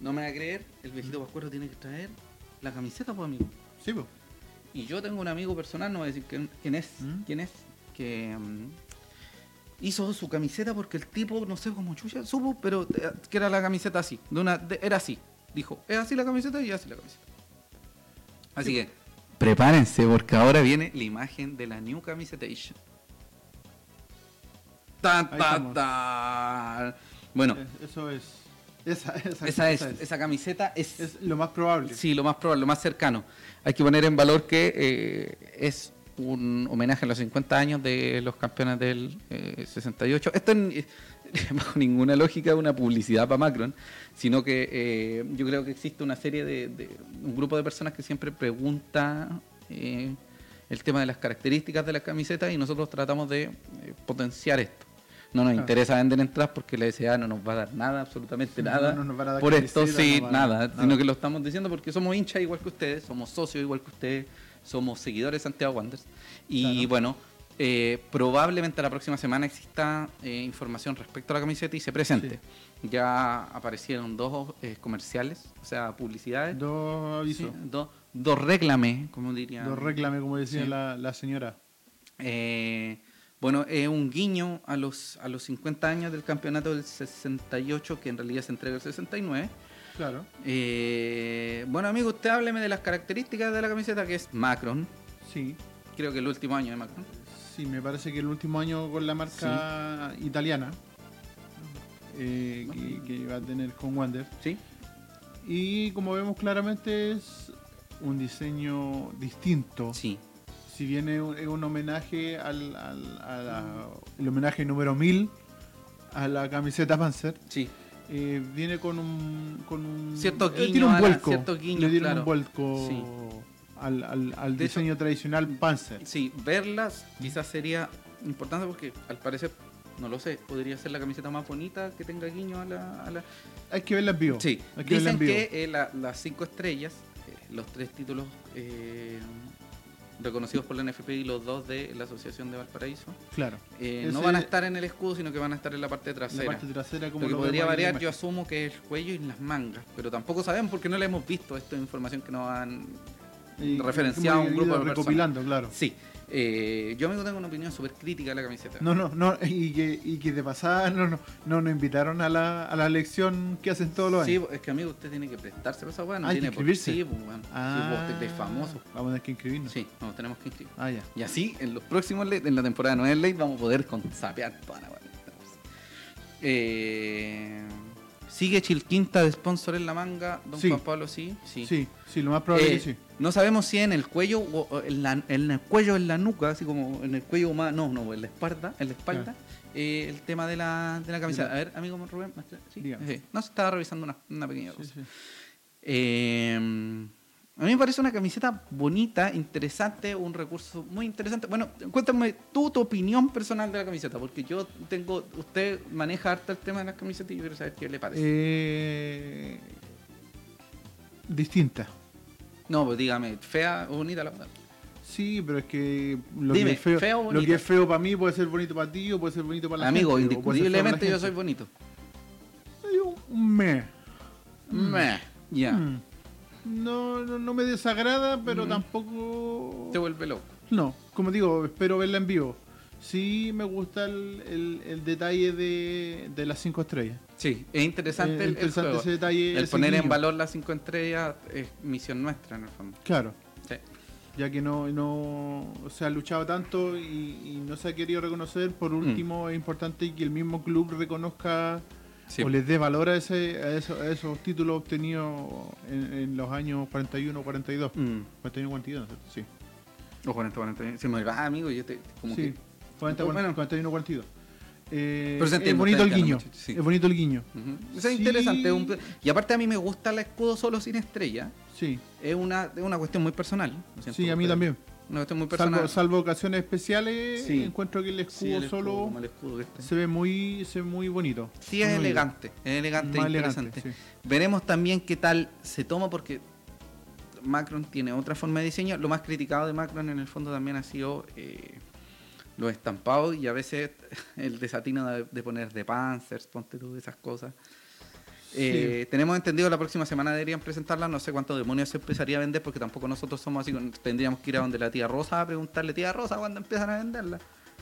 no me va a creer, el viejito Pascuero tiene que traer la camiseta, pues, amigo. Sí, po. Y yo tengo un amigo personal, no voy a decir quién, quién es, ¿Mm? quién es, que mm, hizo su camiseta porque el tipo, no sé cómo chucha, supo, pero eh, que era la camiseta así, de una, de- era así. Dijo, es así la camiseta y es así la camiseta. Así que, prepárense porque ahora viene la imagen de la New Camisetation. Tan, tan, tan. Bueno, Eso es. Esa, esa, esa es, esa esa camiseta es Es lo más probable. Sí, lo más probable, lo más cercano. Hay que poner en valor que eh, es un homenaje a los 50 años de los campeones del eh, 68. Esto en- bajo ninguna lógica es una publicidad para Macron, sino que eh, yo creo que existe una serie de, de- un grupo de personas que siempre pregunta eh, el tema de las características de las camisetas y nosotros tratamos de eh, potenciar esto. No nos interesa vender entradas porque la SA no nos va a dar nada, absolutamente nada. no nos van a dar Por esto sí, no nada, nada. sino que lo estamos diciendo porque somos hinchas igual que ustedes, somos socios igual que ustedes, somos seguidores de Santiago Wanderers. Y Claro. bueno, eh, probablemente la próxima semana exista eh, información respecto a la camiseta y se presente. Ya aparecieron dos eh, comerciales, o sea, publicidades. Dos Sí, avisos. dos, dos como dirían. Dos reclame, como decía Sí. la, la señora. Eh, bueno, es un guiño a los, a los 50 años del campeonato del 68, que en realidad se entrega el 69. Claro. Eh, bueno, amigo, usted hábleme de las características de la camiseta, que es Macron. Sí. Creo que el último año de Macron. Sí, me parece que el último año con la marca italiana eh, que, que va a tener con Wander. ¿Sí? Y como vemos claramente es un diseño distinto. Sí. Si bien es un, es un homenaje al, al- a la- el homenaje número 1000 a la camiseta Panzer, Sí. eh, viene con un, con un Cierto eh, guiño tiene un vuelco, cierto guiño, le dieron claro. un vuelco Sí. al, al- al De hecho- diseño tradicional Panzer. Sí, verlas quizás sería importante porque al parecer, no lo sé, podría ser la camiseta más bonita que tenga guiño a la... a la- Hay que verla en vivo. Sí, hay que verla en dicen vivo. que eh, la- las cinco estrellas, eh, los tres títulos eh, reconocidos por la NFP y los dos de la Asociación de Valparaíso, Claro. eh, no van a estar en el escudo, sino que van a estar en la parte La trasera. parte trasera como Lo que lo podría la variar, yo asumo que es el cuello y las mangas, pero tampoco sabemos porque no la hemos visto. Esto es información que nos han Y- referenciado a un grupo de personas. recopilando, claro. Sí, eh, yo amigo tengo una opinión súper crítica de la camiseta. No, no, no, y que, y que de pasada no, no, no nos invitaron a la, a la lección que hacen todos los Sí, años. es que amigo, usted tiene que prestarse para esa weá, no Ah, hay que tiene por inscribirse. Sí, pues, weón. Ah, Sí, pues, famoso. Vamos a tener que inscribirnos. Sí, nos tenemos que inscribir. Ah, ya. Y así, en los próximos en la temporada 9 late, vamos a poder con sapear toda la weá. Eh, Sigue Chilquinta de sponsor en la manga, don Sí. Juan Pablo, sí. Sí. Sí, sí, lo más probable Eh, que sí. No sabemos si en el cuello o o en, la- en el cuello, en la nuca, así como en el cuello más, no, no, en la espalda, en la espalda, eh, el tema de la, de la la- A ver, amigo Rubén. Sí. No, se estaba revisando una, una pequeña cosa. Eh, a mí me parece una camiseta bonita, interesante, un recurso muy interesante. Bueno, cuéntame tú tu opinión personal de la camiseta, porque yo tengo, usted maneja harto el tema de las camisetas y yo quiero saber qué le parece. Eh, distinta. no, pues dígame, fea o bonita la verdad. Sí, pero es que lo, Dime, que, es feo, que es feo para mí puede ser bonito para ti o puede ser bonito para la Amigo, gente. o puede ser feo para la indiscutiblemente yo soy bonito. Yo un me. Meh, Ya, Mm. No, no, no me desagrada, pero Mm. tampoco... te vuelve loco. No, como digo, espero verla en vivo. Sí me gusta el, el- el detalle de, de las cinco estrellas. Sí, es interesante Eh, el, el interesante juego. ese detalle. El ese poner en valor las cinco estrellas es misión nuestra en el fondo. Claro, Sí. ya que no, no se ha luchado tanto y, y no se ha querido reconocer. Por Mm. último, es importante que el mismo club reconozca Sí. o les dé valor a, ese, a, eso- a esos títulos obtenidos en, en los años 41 42. Mm. 41 42, sí. O 40, 40. Se me va, amigo. Yo te, como sí. que. 40, Bueno. 41 42. Eh, Pero es bonito el guiño. sí. Es bonito el guiño. Ujú. Eso es Sí. interesante. es un- Y aparte a mí me gusta el escudo solo sin estrella. Sí. Es una, es una cuestión muy personal. Sí, a mí por- también. Una cuestión muy personal. Salvo, salvo ocasiones especiales, Sí. encuentro que el escudo Sí, el escudo, solo como el escudo este. se ve muy se ve muy bonito. Sí, es Muy elegante. Es elegante e interesante. elegante, sí. Veremos también qué tal se toma porque Macron tiene otra forma de diseño. Lo más criticado de Macron en el fondo también ha sido eh, los estampados y a veces el desatino de, de poner de Panzers, ponte tú, esas cosas. Eh, Tenemos entendido la próxima semana deberían presentarla, no sé cuántos demonios se empezaría a vender porque tampoco nosotros somos así, tendríamos que ir a donde la tía Rosa a preguntarle, tía Rosa, ¿cuándo empiezan a venderla?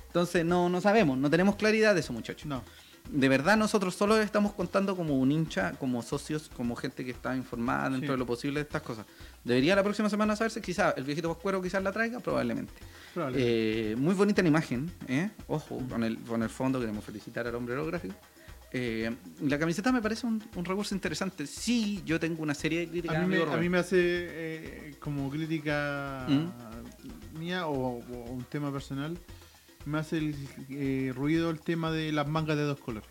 Entonces no, no sabemos, no tenemos claridad de eso muchachos No. de verdad nosotros solo estamos contando como un hincha, como socios, como gente que está informada dentro Sí. de lo posible de estas cosas. Debería la próxima semana saberse, quizás el viejito Pascuero quizás la traiga, probablemente. Probablemente. Eh, muy bonita la imagen, ¿eh? ojo, con el, con el fondo queremos felicitar al hombre holográfico. Eh, la camiseta me parece un, un recurso interesante. Sí, yo tengo una serie de críticas. a, mí me, a mí me hace eh, como crítica ¿Mm? mía o, o un tema personal, me hace el eh, ruido el tema de las mangas de dos colores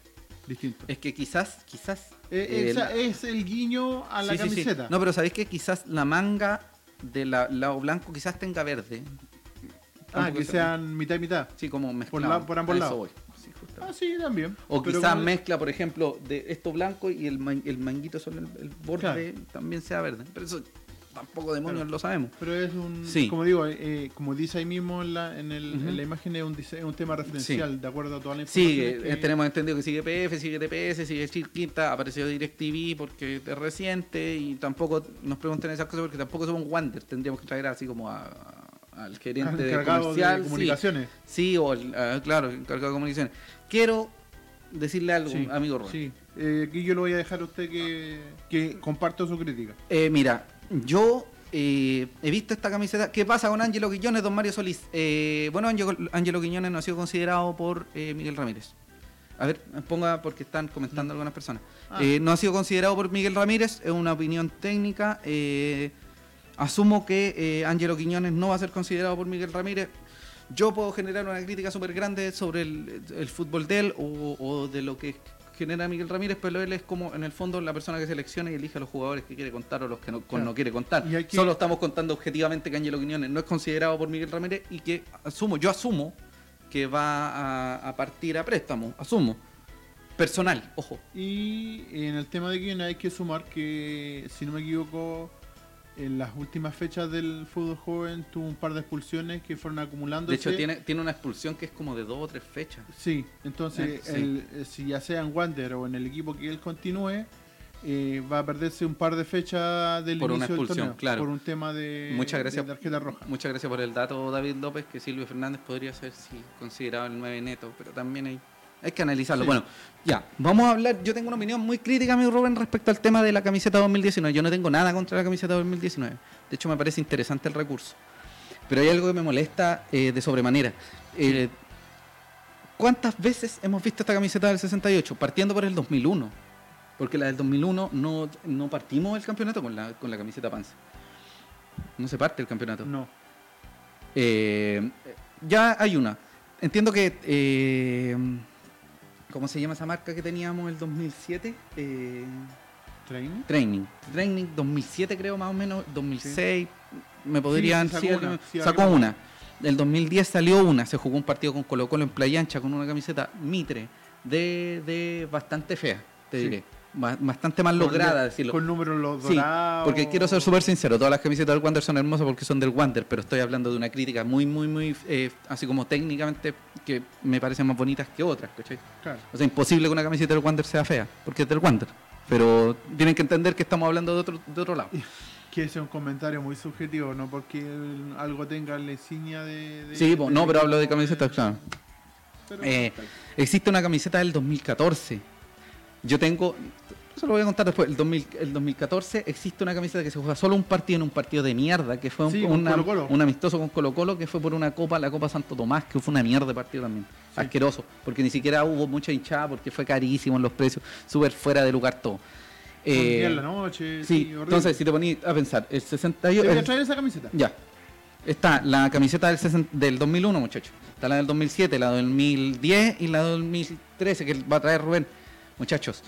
distintos. Es que quizás, quizás... Eh, esa- la- es el guiño a la Sí, sí, sí. camiseta. No, pero sabéis que quizás la manga del lado blanco quizás tenga verde. ah, que sean mitad y mitad. Sí, como mezclado. la- por ambos lados. Sí. Ah, sí, también. O Pero quizás como- mezcla, por ejemplo, de esto blanco y el, man- el manguito sobre el, el borde Claro. también sea verde. Pero eso tampoco demonios Claro. lo sabemos. Pero es un. Sí. Como digo, eh, como dice ahí mismo en la, en el- en la imagen, es un, es un tema referencial, de acuerdo a toda la Sí, información. eh, tenemos entendido que sigue PF, sigue TPS, sigue Chiquita, apareció DirecTV porque es reciente y tampoco nos pregunten esas cosas porque tampoco somos Wander. Tendríamos que traer así como a- al gerente de encargado comercial. de comunicaciones. Sí, o el, ah, claro, encargado de comunicaciones. Quiero decirle algo, Sí, amigo Rubén. Sí, Eh, aquí yo lo voy a dejar a usted que, que comparta su crítica. Eh, mira, yo eh, he visto esta camiseta. ¿Qué pasa con Ángelo Quiñones, don Mario Solís? Eh, bueno, Ángelo Quiñones no ha sido considerado por Miguel Ramírez. A ver, ponga porque están comentando algunas personas. Ah. No ha sido considerado por Miguel Ramírez, es una opinión técnica. eh, asumo que eh, Ángelo Quiñones no va a ser considerado por Miguel Ramírez. Yo puedo generar una crítica súper grande sobre el, el fútbol de él o, o de lo que genera Miguel Ramírez, pero él es como en el fondo la persona que selecciona y elige a los jugadores que quiere contar o los que no, Claro. no quiere contar. Y hay que- Solo estamos contando objetivamente que Ángelo Quiñones no es considerado por Miguel Ramírez y que asumo, yo asumo que va a, a partir a préstamo, asumo. Personal, ojo. Y en el tema de Guion hay que sumar que, si no me equivoco, en las últimas fechas del fútbol joven tuvo un par de expulsiones que fueron acumulando. De hecho, tiene, tiene una expulsión que es como de dos o tres fechas. Sí, entonces, Eh, sí. el- eh, si ya sea en Wander o en el equipo que él continúe, eh, va a perderse un par de fechas del Por una del expulsión, torneo, claro. Por un tema de, Muchas gracias. de tarjeta roja. Muchas gracias por el dato, David López, que Silvio Fernández podría ser sí, considerado el 9 neto, pero también hay, hay que analizarlo. Sí. Bueno, ya, vamos a hablar. Yo tengo una opinión muy crítica, amigo Rubén, respecto al tema de la camiseta 2019. Yo no tengo nada contra la camiseta 2019. De hecho, me parece interesante el recurso. Pero hay algo que me molesta eh, de sobremanera. Eh, ¿Cuántas veces hemos visto esta camiseta del 68? Partiendo por el 2001. Porque la del 2001 no, no partimos el campeonato con la, con la camiseta panza. No se parte el campeonato. No, Eh, ya hay una. Entiendo que. ¿Cómo se llama esa marca que teníamos el 2007? Eh, training. Training. Training 2007 creo más o menos. 2006. Me podrían... Sí, sacó sí, una, me- sí, sacó una. El 2010 salió una. Se jugó un partido con Colo Colo en Playa Ancha con una camiseta mitre de, de bastante fea, te Sí. diré. Ba- Bastante Con- lograda, decirlo. Con números los Sí, dorados. porque quiero ser súper sincero, todas las camisetas del Wander son hermosas porque son del Wander, pero estoy hablando de una crítica muy, muy, muy, eh, así como técnicamente, que me parecen más bonitas que otras, ¿cachai? Claro. O sea, imposible que una camiseta del Wander sea fea, porque es del Wander. Pero tienen que entender que estamos hablando de otro, de otro lado. Que ese es un comentario muy subjetivo, no porque algo tenga la insignia de. de- Sí, po, de- no, pero hablo de camisetas, claro. Pero- Eh, existe una camiseta del 2014. Yo tengo, Eso lo voy a contar después. El, 2000 el 2014 existe una camiseta que se juega solo un partido en un partido de mierda, que fue un, Sí, amistoso con Colo Colo, que fue por una copa, la Copa Santo Tomás, que fue una mierda de partido también. Sí. Asqueroso, porque ni siquiera hubo mucha hinchada, porque fue carísimo en los precios, súper fuera de lugar todo. Un Eh, en la noche. sí, entonces si te ponías a pensar, el Te 68... voy a traer esa camiseta. ya. Está la camiseta del, 60 del 2001, muchachos. Está la del 2007, la del 2010 y la del 2013 que va a traer Rubén. Muchachos.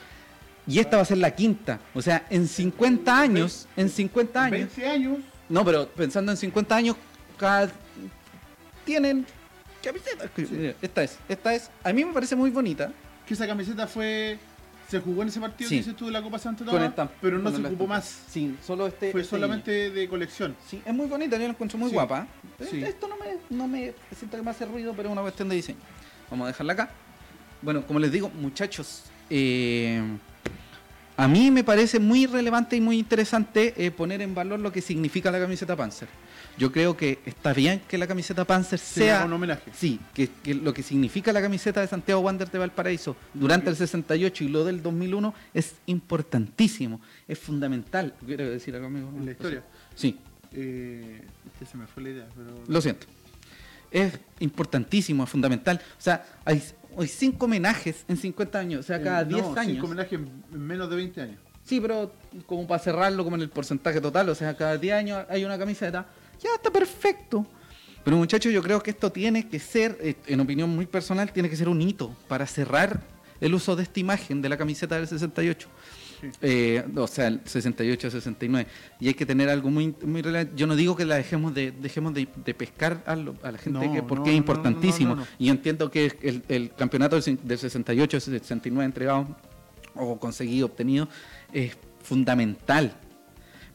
Y esta va a ser la quinta. O sea, en 50 años, en 50 años. 20 años. No, pero pensando en 50 años, cada tienen camisetas. Esta es, esta es. A mí me parece muy bonita. Que esa camiseta fue. Se jugó en ese partido Sí. que dices tú de la Copa Santo Con Tomás, pero no se ocupó más. Sí, solo este. Fue este solamente de colección. Sí, es muy bonita, yo la encuentro muy Sí. guapa. Sí. Esto no me, no me siento que me hace ruido, pero es una cuestión de diseño. Vamos a dejarla acá. Bueno, como les digo, muchachos, eh, a mí me parece muy relevante y muy interesante eh, poner en valor lo que significa la camiseta Panzer. Yo creo que está bien que la camiseta Panzer Se le haga sea... un homenaje. Sí, que, que lo que significa la camiseta de Santiago Wander de Valparaíso durante el 68 y lo del 2001 es importantísimo, es fundamental. ¿Quiero decir algo, amigo? En la historia. Sí, Eh, que se me fue la idea, pero. lo siento. Es importantísimo, es fundamental. O sea, hay, hay cinco homenajes en 50 años, o sea, cada Eh, 10 no, años. cinco homenajes en en menos de 20 años. Sí, pero como para cerrarlo como en el porcentaje total, o sea, cada 10 años hay una camiseta, ya está perfecto. Pero muchachos, yo creo que esto tiene que ser, eh, en opinión muy personal, tiene que ser un hito para cerrar el uso de esta imagen de la camiseta del 68. Sí. Eh, o sea, el 68, 69. Y hay que tener algo muy, muy relevante. Yo no digo que la dejemos de, dejemos de, de pescar a, lo- a la gente No, que, porque no, es importantísimo. no. Y entiendo que el, el campeonato del, del 68, 69 entregado o conseguido, obtenido, es fundamental.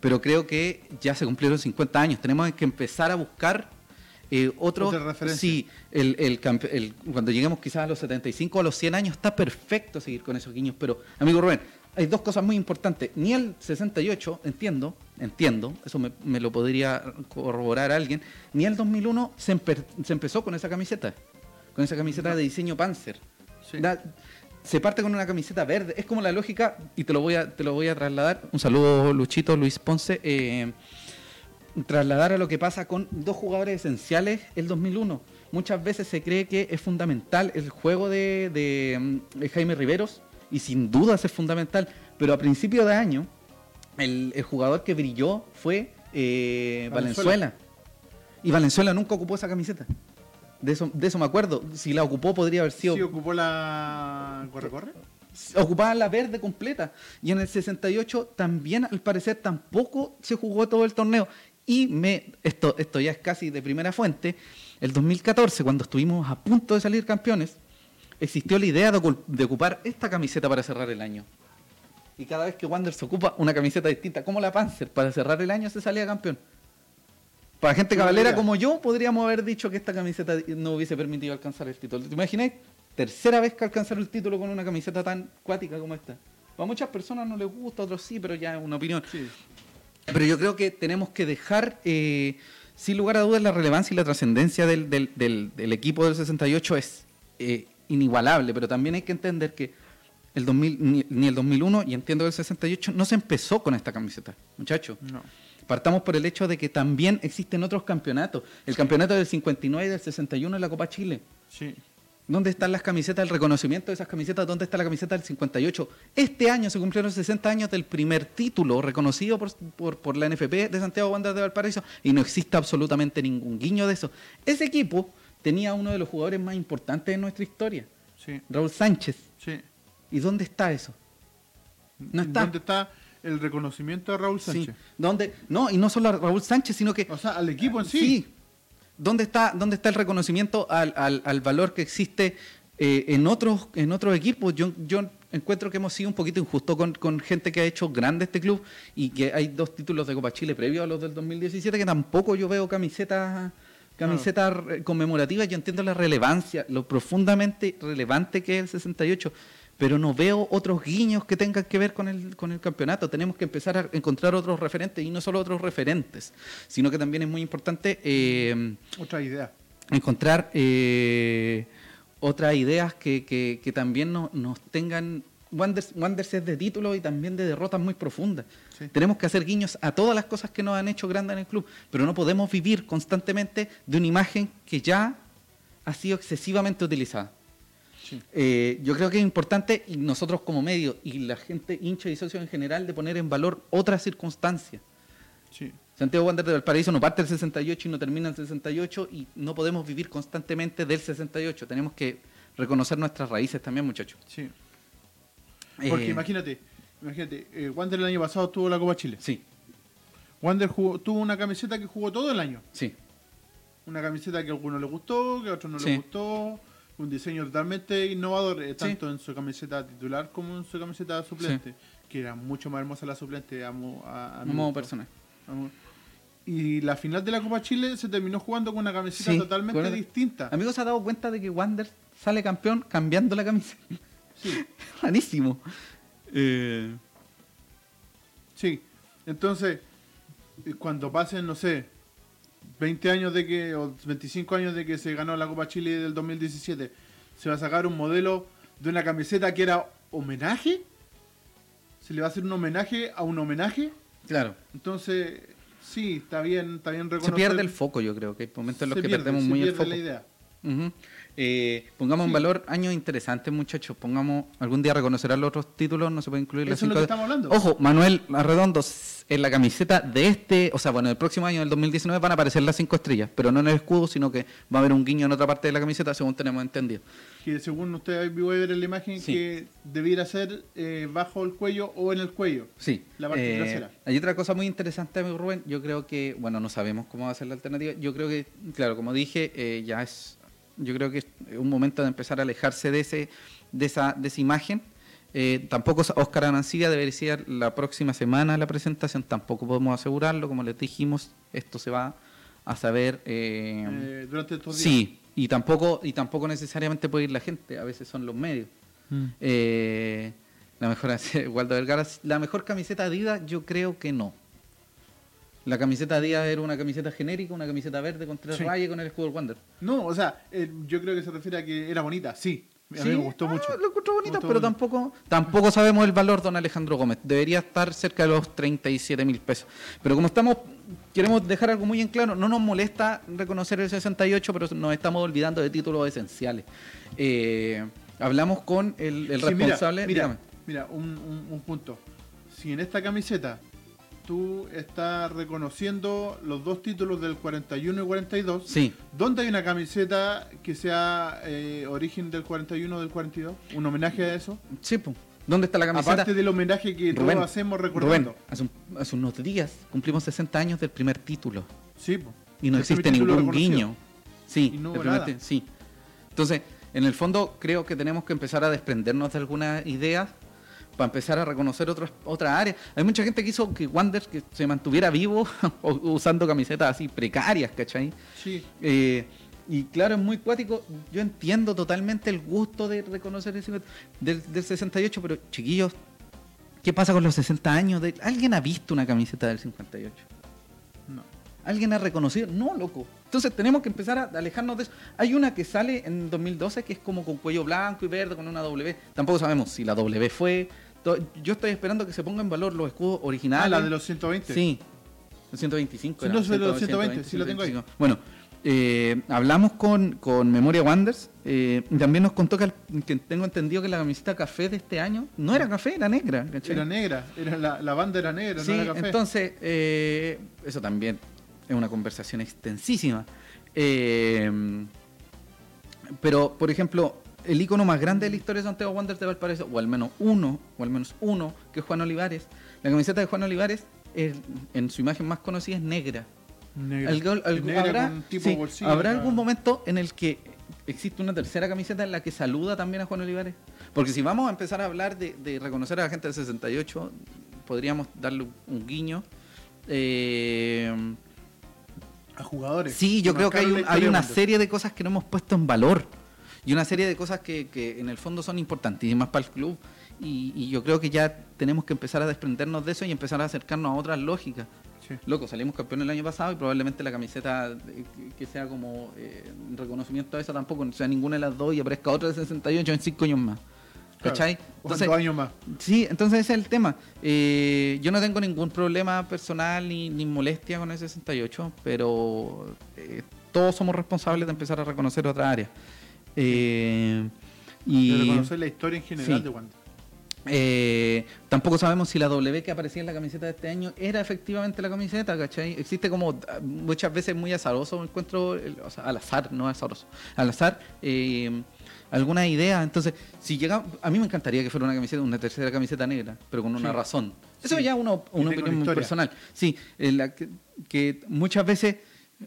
Pero creo que ya se cumplieron 50 años. Tenemos que empezar a buscar eh, otro. Sí, el, el campe- el- cuando lleguemos quizás a los 75 o a los 100 años, está perfecto seguir con esos guiños. Pero, amigo Rubén, hay dos cosas muy importantes. Ni el 68, entiendo, entiendo, eso me, me lo podría corroborar alguien, ni el 2001 se, empe- se empezó con esa camiseta. Con esa camiseta de diseño Panzer. Sí. Se parte con una camiseta verde. Es como la lógica, y te lo voy a, te lo voy a trasladar. Un saludo, Luchito, Luis Ponce. eh, trasladar a lo que pasa con dos jugadores esenciales el 2001. Muchas veces se cree que es fundamental el juego de, de, mm, de Jaime Riveros, y sin dudas es fundamental, pero a principio de año, el, el jugador que brilló fue eh, Valenzuela. Valenzuela. Y Valenzuela nunca ocupó esa camiseta. De eso, de eso me acuerdo. Si la ocupó podría haber sido Sí, ocupó la. ¿Corre, corre? ocupaban la verde completa. Y en el 68 también, al parecer, tampoco se jugó todo el torneo. Y me, esto, esto ya es casi de primera fuente, el 2014, cuando estuvimos a punto de salir campeones, existió la idea de, ocupar esta camiseta para cerrar el año. Y cada vez que Wander se ocupa una camiseta distinta, como la Panzer, para cerrar el año se salía campeón. Para gente cabalera como yo, podríamos haber dicho que esta camiseta no hubiese permitido alcanzar el título. ¿Te imagináis? Tercera vez que alcanzar el título con una camiseta tan cuática como esta. A muchas personas no les gusta, a otros sí, pero ya es una opinión. Sí. Pero yo creo que tenemos que dejar, eh, sin lugar a dudas, la relevancia y la trascendencia del, del- del- del equipo del 68 es eh, inigualable, pero también hay que entender que el 2000, ni, ni el 2001 y entiendo que el 68 no se empezó con esta camiseta, muchachos. No. Partamos por el hecho de que también existen otros campeonatos. El campeonato del 59 y del 61 en la Copa Chile. Sí. ¿Dónde están las camisetas, el reconocimiento de esas camisetas? ¿Dónde está la camiseta del 58? Este año se cumplieron 60 años del primer título reconocido por, por, por la NFP de Santiago Wanderers de Valparaíso y no existe absolutamente ningún guiño de eso. Ese equipo tenía uno de los jugadores más importantes de nuestra historia, Sí. Raúl Sánchez. Sí. ¿Y dónde está eso? No está. ¿Dónde está el reconocimiento de Raúl Sí. Sánchez? ¿Dónde? No, y no solo a Raúl Sánchez, sino que O sea, al equipo en sí. ¿Dónde está, dónde está el reconocimiento al, al- al valor que existe eh, en otros en otros equipos? Yo, yo encuentro que hemos sido un poquito injusto con, con gente que ha hecho grande este club y que hay dos títulos de Copa Chile previos a los del 2017 que tampoco yo veo camisetas camisetas re- conmemorativas. Yo entiendo la relevancia, lo profundamente relevante que es el 68. Pero no veo otros guiños que tengan que ver con el, con el campeonato. Tenemos que empezar a encontrar otros referentes y no solo otros referentes, sino que también es muy importante eh, Otra idea. encontrar eh, otras ideas que, que- que también no- nos tengan Wanderers, Wanderers es de títulos y también de derrotas muy profundas. Sí. Tenemos que hacer guiños a todas las cosas que nos han hecho grandes en el club, pero no podemos vivir constantemente de una imagen que ya ha sido excesivamente utilizada. Sí. Eh, yo creo que es importante, y nosotros como medio, y la gente hincha y socios en general, de poner en valor otras circunstancias. Sí. Santiago Wander de Valparaíso no parte el 68 y no termina el 68 y no podemos vivir constantemente del 68. Tenemos que reconocer nuestras raíces también, muchachos. Sí. Porque Eh, imagínate, imagínate, eh, Wander el año pasado tuvo la Copa Chile. Sí, Wander jugó- tuvo una camiseta que jugó todo el año. sí, Una camiseta que a algunos le gustó, que a otros no Sí. le gustó. Un diseño totalmente innovador, eh, tanto en su camiseta titular como en su camiseta suplente. Que era mucho más hermosa la suplente a, a, a mi modo personal. Y la final de la Copa Chile se terminó jugando con una camiseta totalmente distinta. Amigos, ¿se ha dado cuenta de que Wander sale campeón cambiando la camisa? Sí, Rarísimo. Eh, sí. Entonces, eh, cuando pasen, no sé, 20 años de que, o 25 años de que se ganó la Copa Chile del 2017, se va a sacar un modelo de una camiseta que era homenaje. Se le va a hacer un homenaje a un homenaje. claro. Entonces, sí, está bien, está bien Se pierde el foco, yo creo, que hay momentos en los se que pierde, perdemos se muy el pierde foco. la idea. Eh, pongamos en Sí. valor años interesantes, muchachos. Pongamos, algún día reconocerán los otros títulos, no se puede incluir las Eso es lo cinco que estamos hablando. Ojo, Manuel Arredondo, en la camiseta de este, o sea, bueno, el próximo año, el 2019, van a aparecer las cinco estrellas, pero no en el escudo, sino que va a haber un guiño en otra parte de la camiseta, según tenemos entendido. que según usted vio ver en la imagen Sí. que debiera ser eh, bajo el cuello o en el cuello. Sí. La parte Eh, trasera. Hay otra cosa muy interesante, amigo Rubén. Yo creo que, bueno, no sabemos cómo va a ser la alternativa. Yo creo que, claro, como dije, eh, ya es, yo creo que es un momento de empezar a alejarse de ese, de esa, de esa imagen. Eh, tampoco Oscar Anancilla debería ser la próxima semana la presentación. Tampoco podemos asegurarlo, como les dijimos, esto se va a saber. eh, eh, durante estos días. sí, y tampoco, y tampoco necesariamente puede ir la gente. A veces son los medios. Mm. Eh, la mejor, Waldo Vergara, la mejor camiseta Adidas, yo creo que no. La camiseta Adidas era una camiseta genérica, una camiseta verde con tres Sí. rayas con el escudo del Wander. No, o sea, eh, yo creo que se refiere a que era bonita, sí. A mí me gustó ah, mucho. Lo encuentro Me bonita, pero tampoco, tampoco sabemos el valor don Alejandro Gómez. Debería estar cerca de los 37 mil pesos. Pero como estamos, queremos dejar algo muy en claro, no nos molesta reconocer el 68, pero nos estamos olvidando de títulos esenciales. Eh, hablamos con el, el Sí, mira, responsable. Mira, mira, un, un- un punto. Si en esta camiseta tú estás reconociendo los dos títulos del 41 y 42, Sí. ¿dónde hay una camiseta que sea eh, origen del 41 o del 42? ¿Un homenaje a eso? Sí, po. ¿Dónde está la camiseta? Aparte del homenaje que Rubén, todos hacemos Rubén, recordando. hace, un- hace unos días cumplimos 60 años del primer título Sí, po. y no existe ningún guiño. Sí, Y no sí. Entonces, en el fondo creo que tenemos que empezar a desprendernos de algunas ideas para empezar a reconocer otras otras áreas. Hay mucha gente que hizo que Wander que se mantuviera vivo usando camisetas así precarias, ¿cachai? Sí. Eh, y claro, es muy cuático. Yo entiendo totalmente el gusto de reconocer ese del, del 68, pero chiquillos, ¿qué pasa con los 60 años? De, ¿Alguien ha visto una camiseta del 58? No. ¿Alguien ha reconocido? No, loco. Entonces tenemos que empezar a alejarnos de eso. Hay una que sale en 2012 que es como con cuello blanco y verde con una W. Tampoco sabemos si la W fue. Yo estoy esperando que se ponga en valor los escudos originales. Ah, la de los 120. Sí. Los 125. Sí, no, de los 120, 120, sí lo tengo ahí. 125. Bueno, eh, hablamos con, con Memoria Wonders. eh, también nos contó que, tengo entendido que la camiseta café de este año no era café, era negra. ¿cachai? Era negra, era la, la banda era negra, Sí, no era café. entonces, eh, eso también es una conversación extensísima. Pero, por ejemplo, el icono más grande de la historia de Santiago Wanderers de Valparaíso, o al menos uno, o al menos uno, que es Juan Olivares, la camiseta de Juan Olivares, es- en su imagen más conocida es negra. negra. Algo- Negra habrá con tipo sí, bolsillo, ¿habrá acá. algún momento en el que existe una tercera camiseta en la que saluda también a Juan Olivares? Porque si vamos a empezar a hablar de, de reconocer a la gente del 68, podríamos darle un guiño. Eh, a jugadores. sí, yo creo que hay, un- una serie de cosas que no hemos puesto en valor. Y una serie de cosas que, que en el fondo son importantísimas para el club. Y, y yo creo que ya tenemos que empezar a desprendernos de eso y empezar a acercarnos a otras lógicas. Sí. Loco, salimos campeones el año pasado y probablemente la camiseta que- sea como eh, reconocimiento a esa tampoco sea ninguna de las dos y aparezca otra de 68 en cinco años más. ¿Cachai? Entonces, años más. Sí, entonces ese es el tema. Eh, yo no tengo ningún problema personal ni, ni molestia con el 68, pero eh, todos somos responsables de empezar a reconocer otra área. Eh, y reconocer la historia en general de Wander. Eh, tampoco sabemos si la W que aparecía en la camiseta de este año era efectivamente la camiseta, ¿cachai? Existe como muchas veces muy azaroso, encuentro, o sea, al azar, no azaroso, al azar, eh, alguna idea. Entonces, si llega, a mí me encantaría que fuera una camiseta, una tercera camiseta negra, pero con una razón. Eso ya una, una opinión muy personal. Sí, la, que, muchas veces, es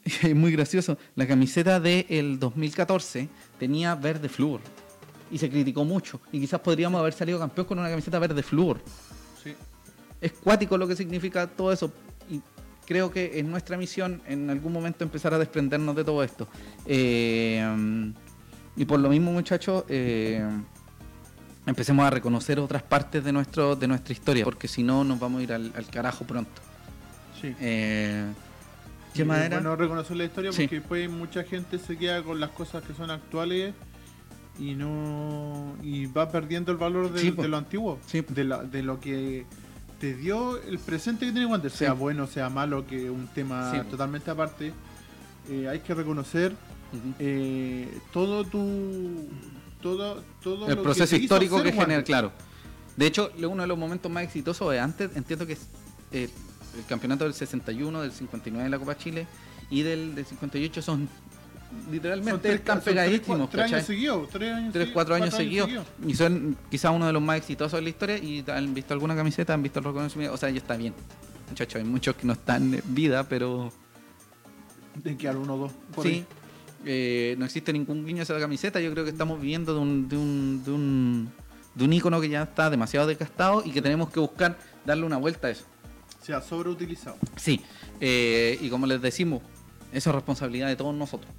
muy gracioso, la camiseta del 2014 tenía verde flúor y se criticó mucho. Y quizás podríamos haber salido campeón con una camiseta verde flúor. Sí. Es cuático lo que significa todo eso. Y creo que es nuestra misión en algún momento empezar a desprendernos de todo esto. Eh, y por lo mismo, muchachos, eh, empecemos a reconocer otras partes de, nuestro, de nuestra historia, porque si no, nos vamos a ir al, carajo pronto. Sí. Eh, ¿Qué? Bueno, reconocer la historia porque después mucha gente se queda con las cosas que son actuales y no y va perdiendo el valor de, lo antiguo, de, de lo que te dio el presente que tiene Wander, sea bueno, sea malo, que un tema totalmente aparte. Eh, hay que reconocer eh, todo tu todo todo el proceso histórico que genera, claro. De hecho, uno de los momentos más exitosos de antes, entiendo que es eh, el campeonato del 61, del 59 de la Copa Chile y del, del 58 son literalmente están pegadísimos. Tres, años seguidos, tres, años tres cuatro, años, seguidos. Y son quizás uno de los más exitosos de la historia y han visto alguna camiseta, han visto el reconocimiento. O sea, ya está bien. Muchachos, hay muchos que no están en vida, pero. De que al uno o dos. Sí. Eh, no existe ningún guiño a esa camiseta. Yo creo que estamos viviendo de un, de un, de un, de un ícono que ya está demasiado desgastado y que tenemos que buscar darle una vuelta a eso. Se ha sobreutilizado. Sí. Eh, y como les decimos, eso es responsabilidad de todos nosotros.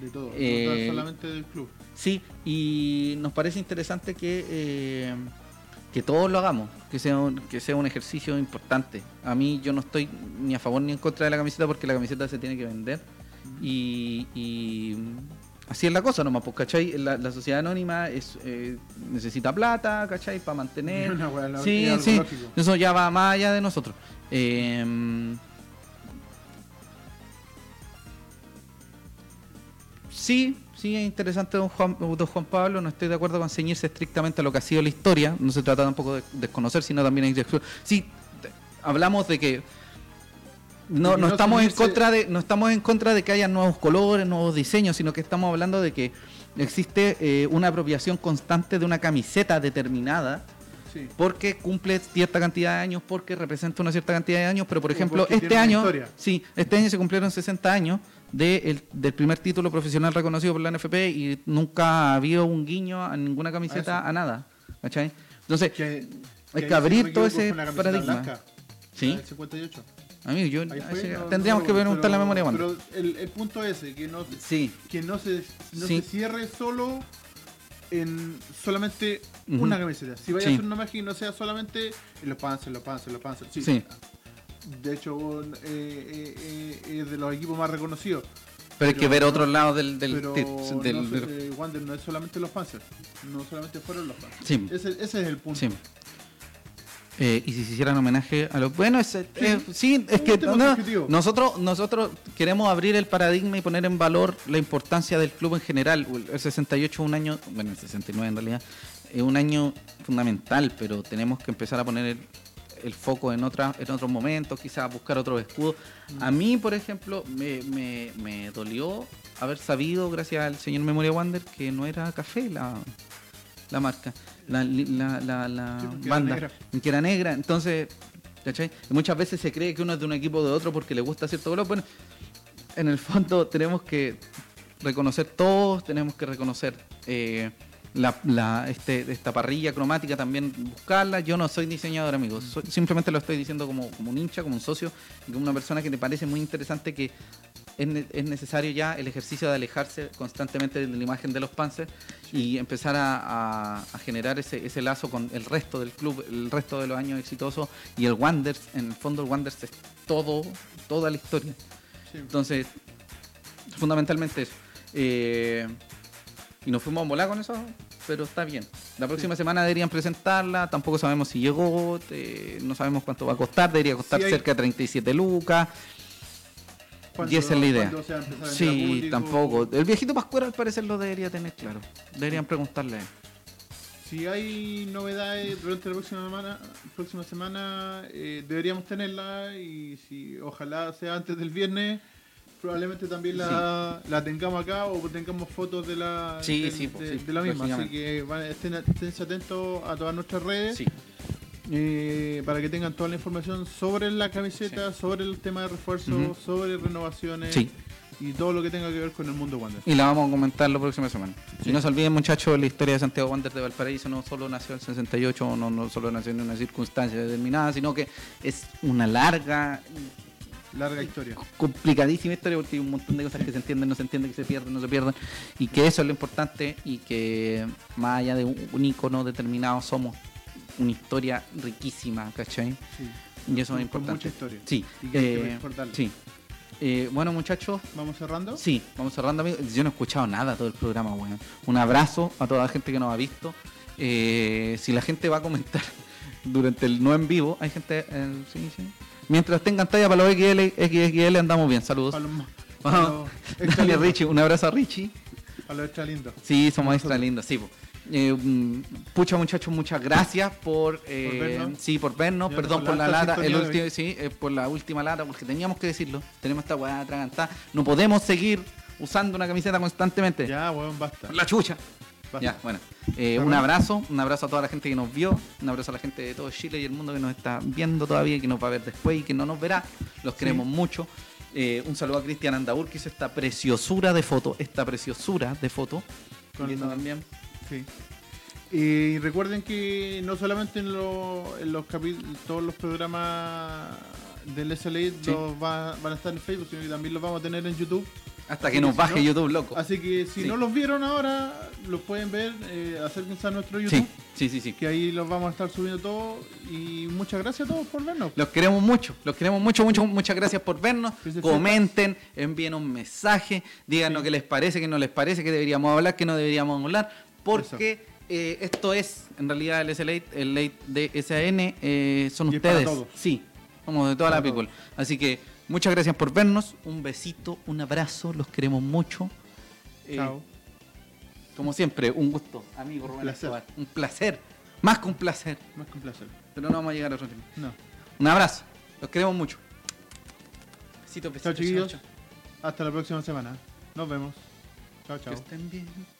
De todo, no eh, solamente del club. Sí, y nos parece interesante que, eh, que todos lo hagamos, que sea, un, que sea un ejercicio importante. A mí yo no estoy ni a favor ni en contra de la camiseta porque la camiseta se tiene que vender. Y, así es la cosa nomás, pues, ¿cachai? La, sociedad anónima es, eh, necesita plata, ¿cachai? Para mantener... sí, sí, eso ya va más allá de nosotros. Eh, Sí, sí, es interesante don Juan, don Juan Pablo, no estoy de acuerdo con ceñirse estrictamente a lo que ha sido la historia, no se trata tampoco de desconocer, sino también de Sí, hablamos de que no, no, estamos en contra de no estamos en contra de que haya nuevos colores, nuevos diseños, sino que estamos hablando de que existe eh, una apropiación constante de una camiseta determinada porque cumple cierta cantidad de años, porque representa una cierta cantidad de años, pero por ejemplo, este año, sí, este año se cumplieron 60 años de del primer título profesional reconocido por la NFP y nunca ha habido un guiño a ninguna camiseta, a, nada. ¿Cachai? Entonces, hay que abrir todo ese paradigma. ¿Sí? 58. Amigo, yo tendríamos que preguntar la memoria Pero el, el, punto es que no, que no, se, no se cierre solo en solamente una camiseta. Si vaya a hacer una magia y no sea solamente en los panzers, los panzers, los panzers. Sí. De hecho, eh, eh, eh, es de los equipos más reconocidos. Pero, hay que ver otros lados del, del, pero del, no, Wander no es solamente los Panzers, no solamente fueron los Panzers. Sí. Ese, ese es el punto. Eh, y si se hicieran homenaje a los bueno es, sí, es que nosotros nosotros queremos abrir el paradigma y poner en valor la importancia del club en general. El 68 es un año bueno el 69 en realidad es un año fundamental pero tenemos que empezar a poner el, foco en otra, en otros momentos quizás buscar otros escudos. A mí por ejemplo me, me, me dolió haber sabido gracias al señor Memoria Wander que no era café la la marca, la, la, la, banda, que era negra. Entonces, ¿cachai? muchas veces se cree que uno es de un equipo de otro porque le gusta cierto color. Bueno, en el fondo tenemos que reconocer todos, tenemos que reconocer eh, la, este, esta parrilla cromática también, buscarla. Yo no soy diseñador, amigos, simplemente lo estoy diciendo como, como un hincha, como un socio y como una persona que te parece muy interesante que es, necesario ya el ejercicio de alejarse constantemente de la imagen de los Panzers y empezar a, generar ese, lazo con el resto del club, el resto de los años exitosos y el Wanders, en el fondo el Wanders es todo, toda la historia. Entonces, fundamentalmente eso. Eh, y nos fuimos a volar con eso, pero está bien. La próxima semana deberían presentarla, tampoco sabemos si llegó, eh, no sabemos cuánto va a costar, debería costar Sí, hay- cerca de 37 lucas. ¿Cuándo- Y esa es la idea. Sí, público? tampoco. El viejito Pascuero al parecer lo debería tener claro. Deberían preguntarle. Si hay novedades durante la próxima semana, próxima semana eh, deberíamos tenerla y si ojalá sea antes del viernes, probablemente también la, la tengamos acá o tengamos fotos de la, Sí, de, sí, de- sí, de la misma. Así que van- estén, esténse atentos a todas nuestras redes Sí, eh, para que tengan toda la información sobre la camiseta, sobre el tema de refuerzo, sobre renovaciones Sí. y todo lo que tenga que ver con el mundo Wander. y la vamos a comentar la próxima semana. Sí. Y no se olviden, muchachos, la historia de Santiago Wander de Valparaíso no solo nació en el 68, no, no solo nació en una circunstancia determinada, sino que es una larga, Larga historia. complicadísima historia porque hay un montón de cosas que se entienden, no se entienden, que se pierden, no se pierden, y que eso es lo importante y que más allá de un, un icono determinado somos una historia riquísima, ¿cachai? Sí. Y eso es importante. mucha historia. Sí, Y que eh, sí. Eh, bueno, muchachos, Vamos cerrando. sí, vamos cerrando, amigos. Yo no he escuchado nada todo el programa, weón. Un abrazo a toda la gente que nos ha visto. Eh, si la gente va a comentar durante el no en vivo, hay gente. eh, sí, sí. Mientras tengan talla para los XL, XXL, andamos bien. Saludos. Vamos. extra Dale. Richie, un abrazo a Richie. Para los extra lindos. Sí, somos extra lindos, sí. po. Eh, mm, pucha muchachos, muchas gracias por, eh, vernos. sí, por vernos, perdón por la lata, el último, sí, eh, por la última lata, porque teníamos que decirlo, tenemos esta weá atragantada, no podemos seguir usando una camiseta constantemente. Ya, weón, basta. La chucha. Basta. Ya, bueno. Un abrazo, un abrazo a toda la gente que nos vio, un abrazo a la gente de todo Chile y el mundo que nos está viendo todavía y que nos va a ver después y que no nos verá. Los queremos mucho. Un saludo a Cristian Andaur que hizo esta preciosura de foto, esta preciosura de foto. Con Y eso la- también. Sí. Y recuerden que no solamente en, lo- en los capítulos, todos los programas del SLA Sí. los va- van a estar en Facebook, sino que también los vamos a tener en YouTube. Hasta Así que nos baje no- YouTube, loco. Así que si Sí. no los vieron ahora, los pueden ver, eh, acérquense a nuestro YouTube, Sí, sí, sí, sí. que ahí los vamos a estar subiendo todos. Y muchas gracias a todos por vernos. Los queremos mucho, los queremos mucho, mucho, muchas gracias por vernos. Comenten, envíen un mensaje, díganos qué les parece, qué no les parece, qué deberíamos hablar, qué no deberíamos hablar, porque eh, esto es, en realidad, el SLA, el late de SAN, eh, son Y es para ustedes. todos. Sí, somos de toda la Para people. Así que muchas gracias por vernos, un besito, un abrazo, los queremos mucho. Eh, Chao. Como siempre, un gusto, amigo Rubén placer. Escobar. Un placer, más que un placer, Más que un placer. pero no vamos a llegar a otro nivel. No. Un abrazo. Los queremos mucho. Besitos, Chao, besitos. chiquillos. chao. Hasta la próxima semana. Nos vemos. Chao, Que chao. estén bien.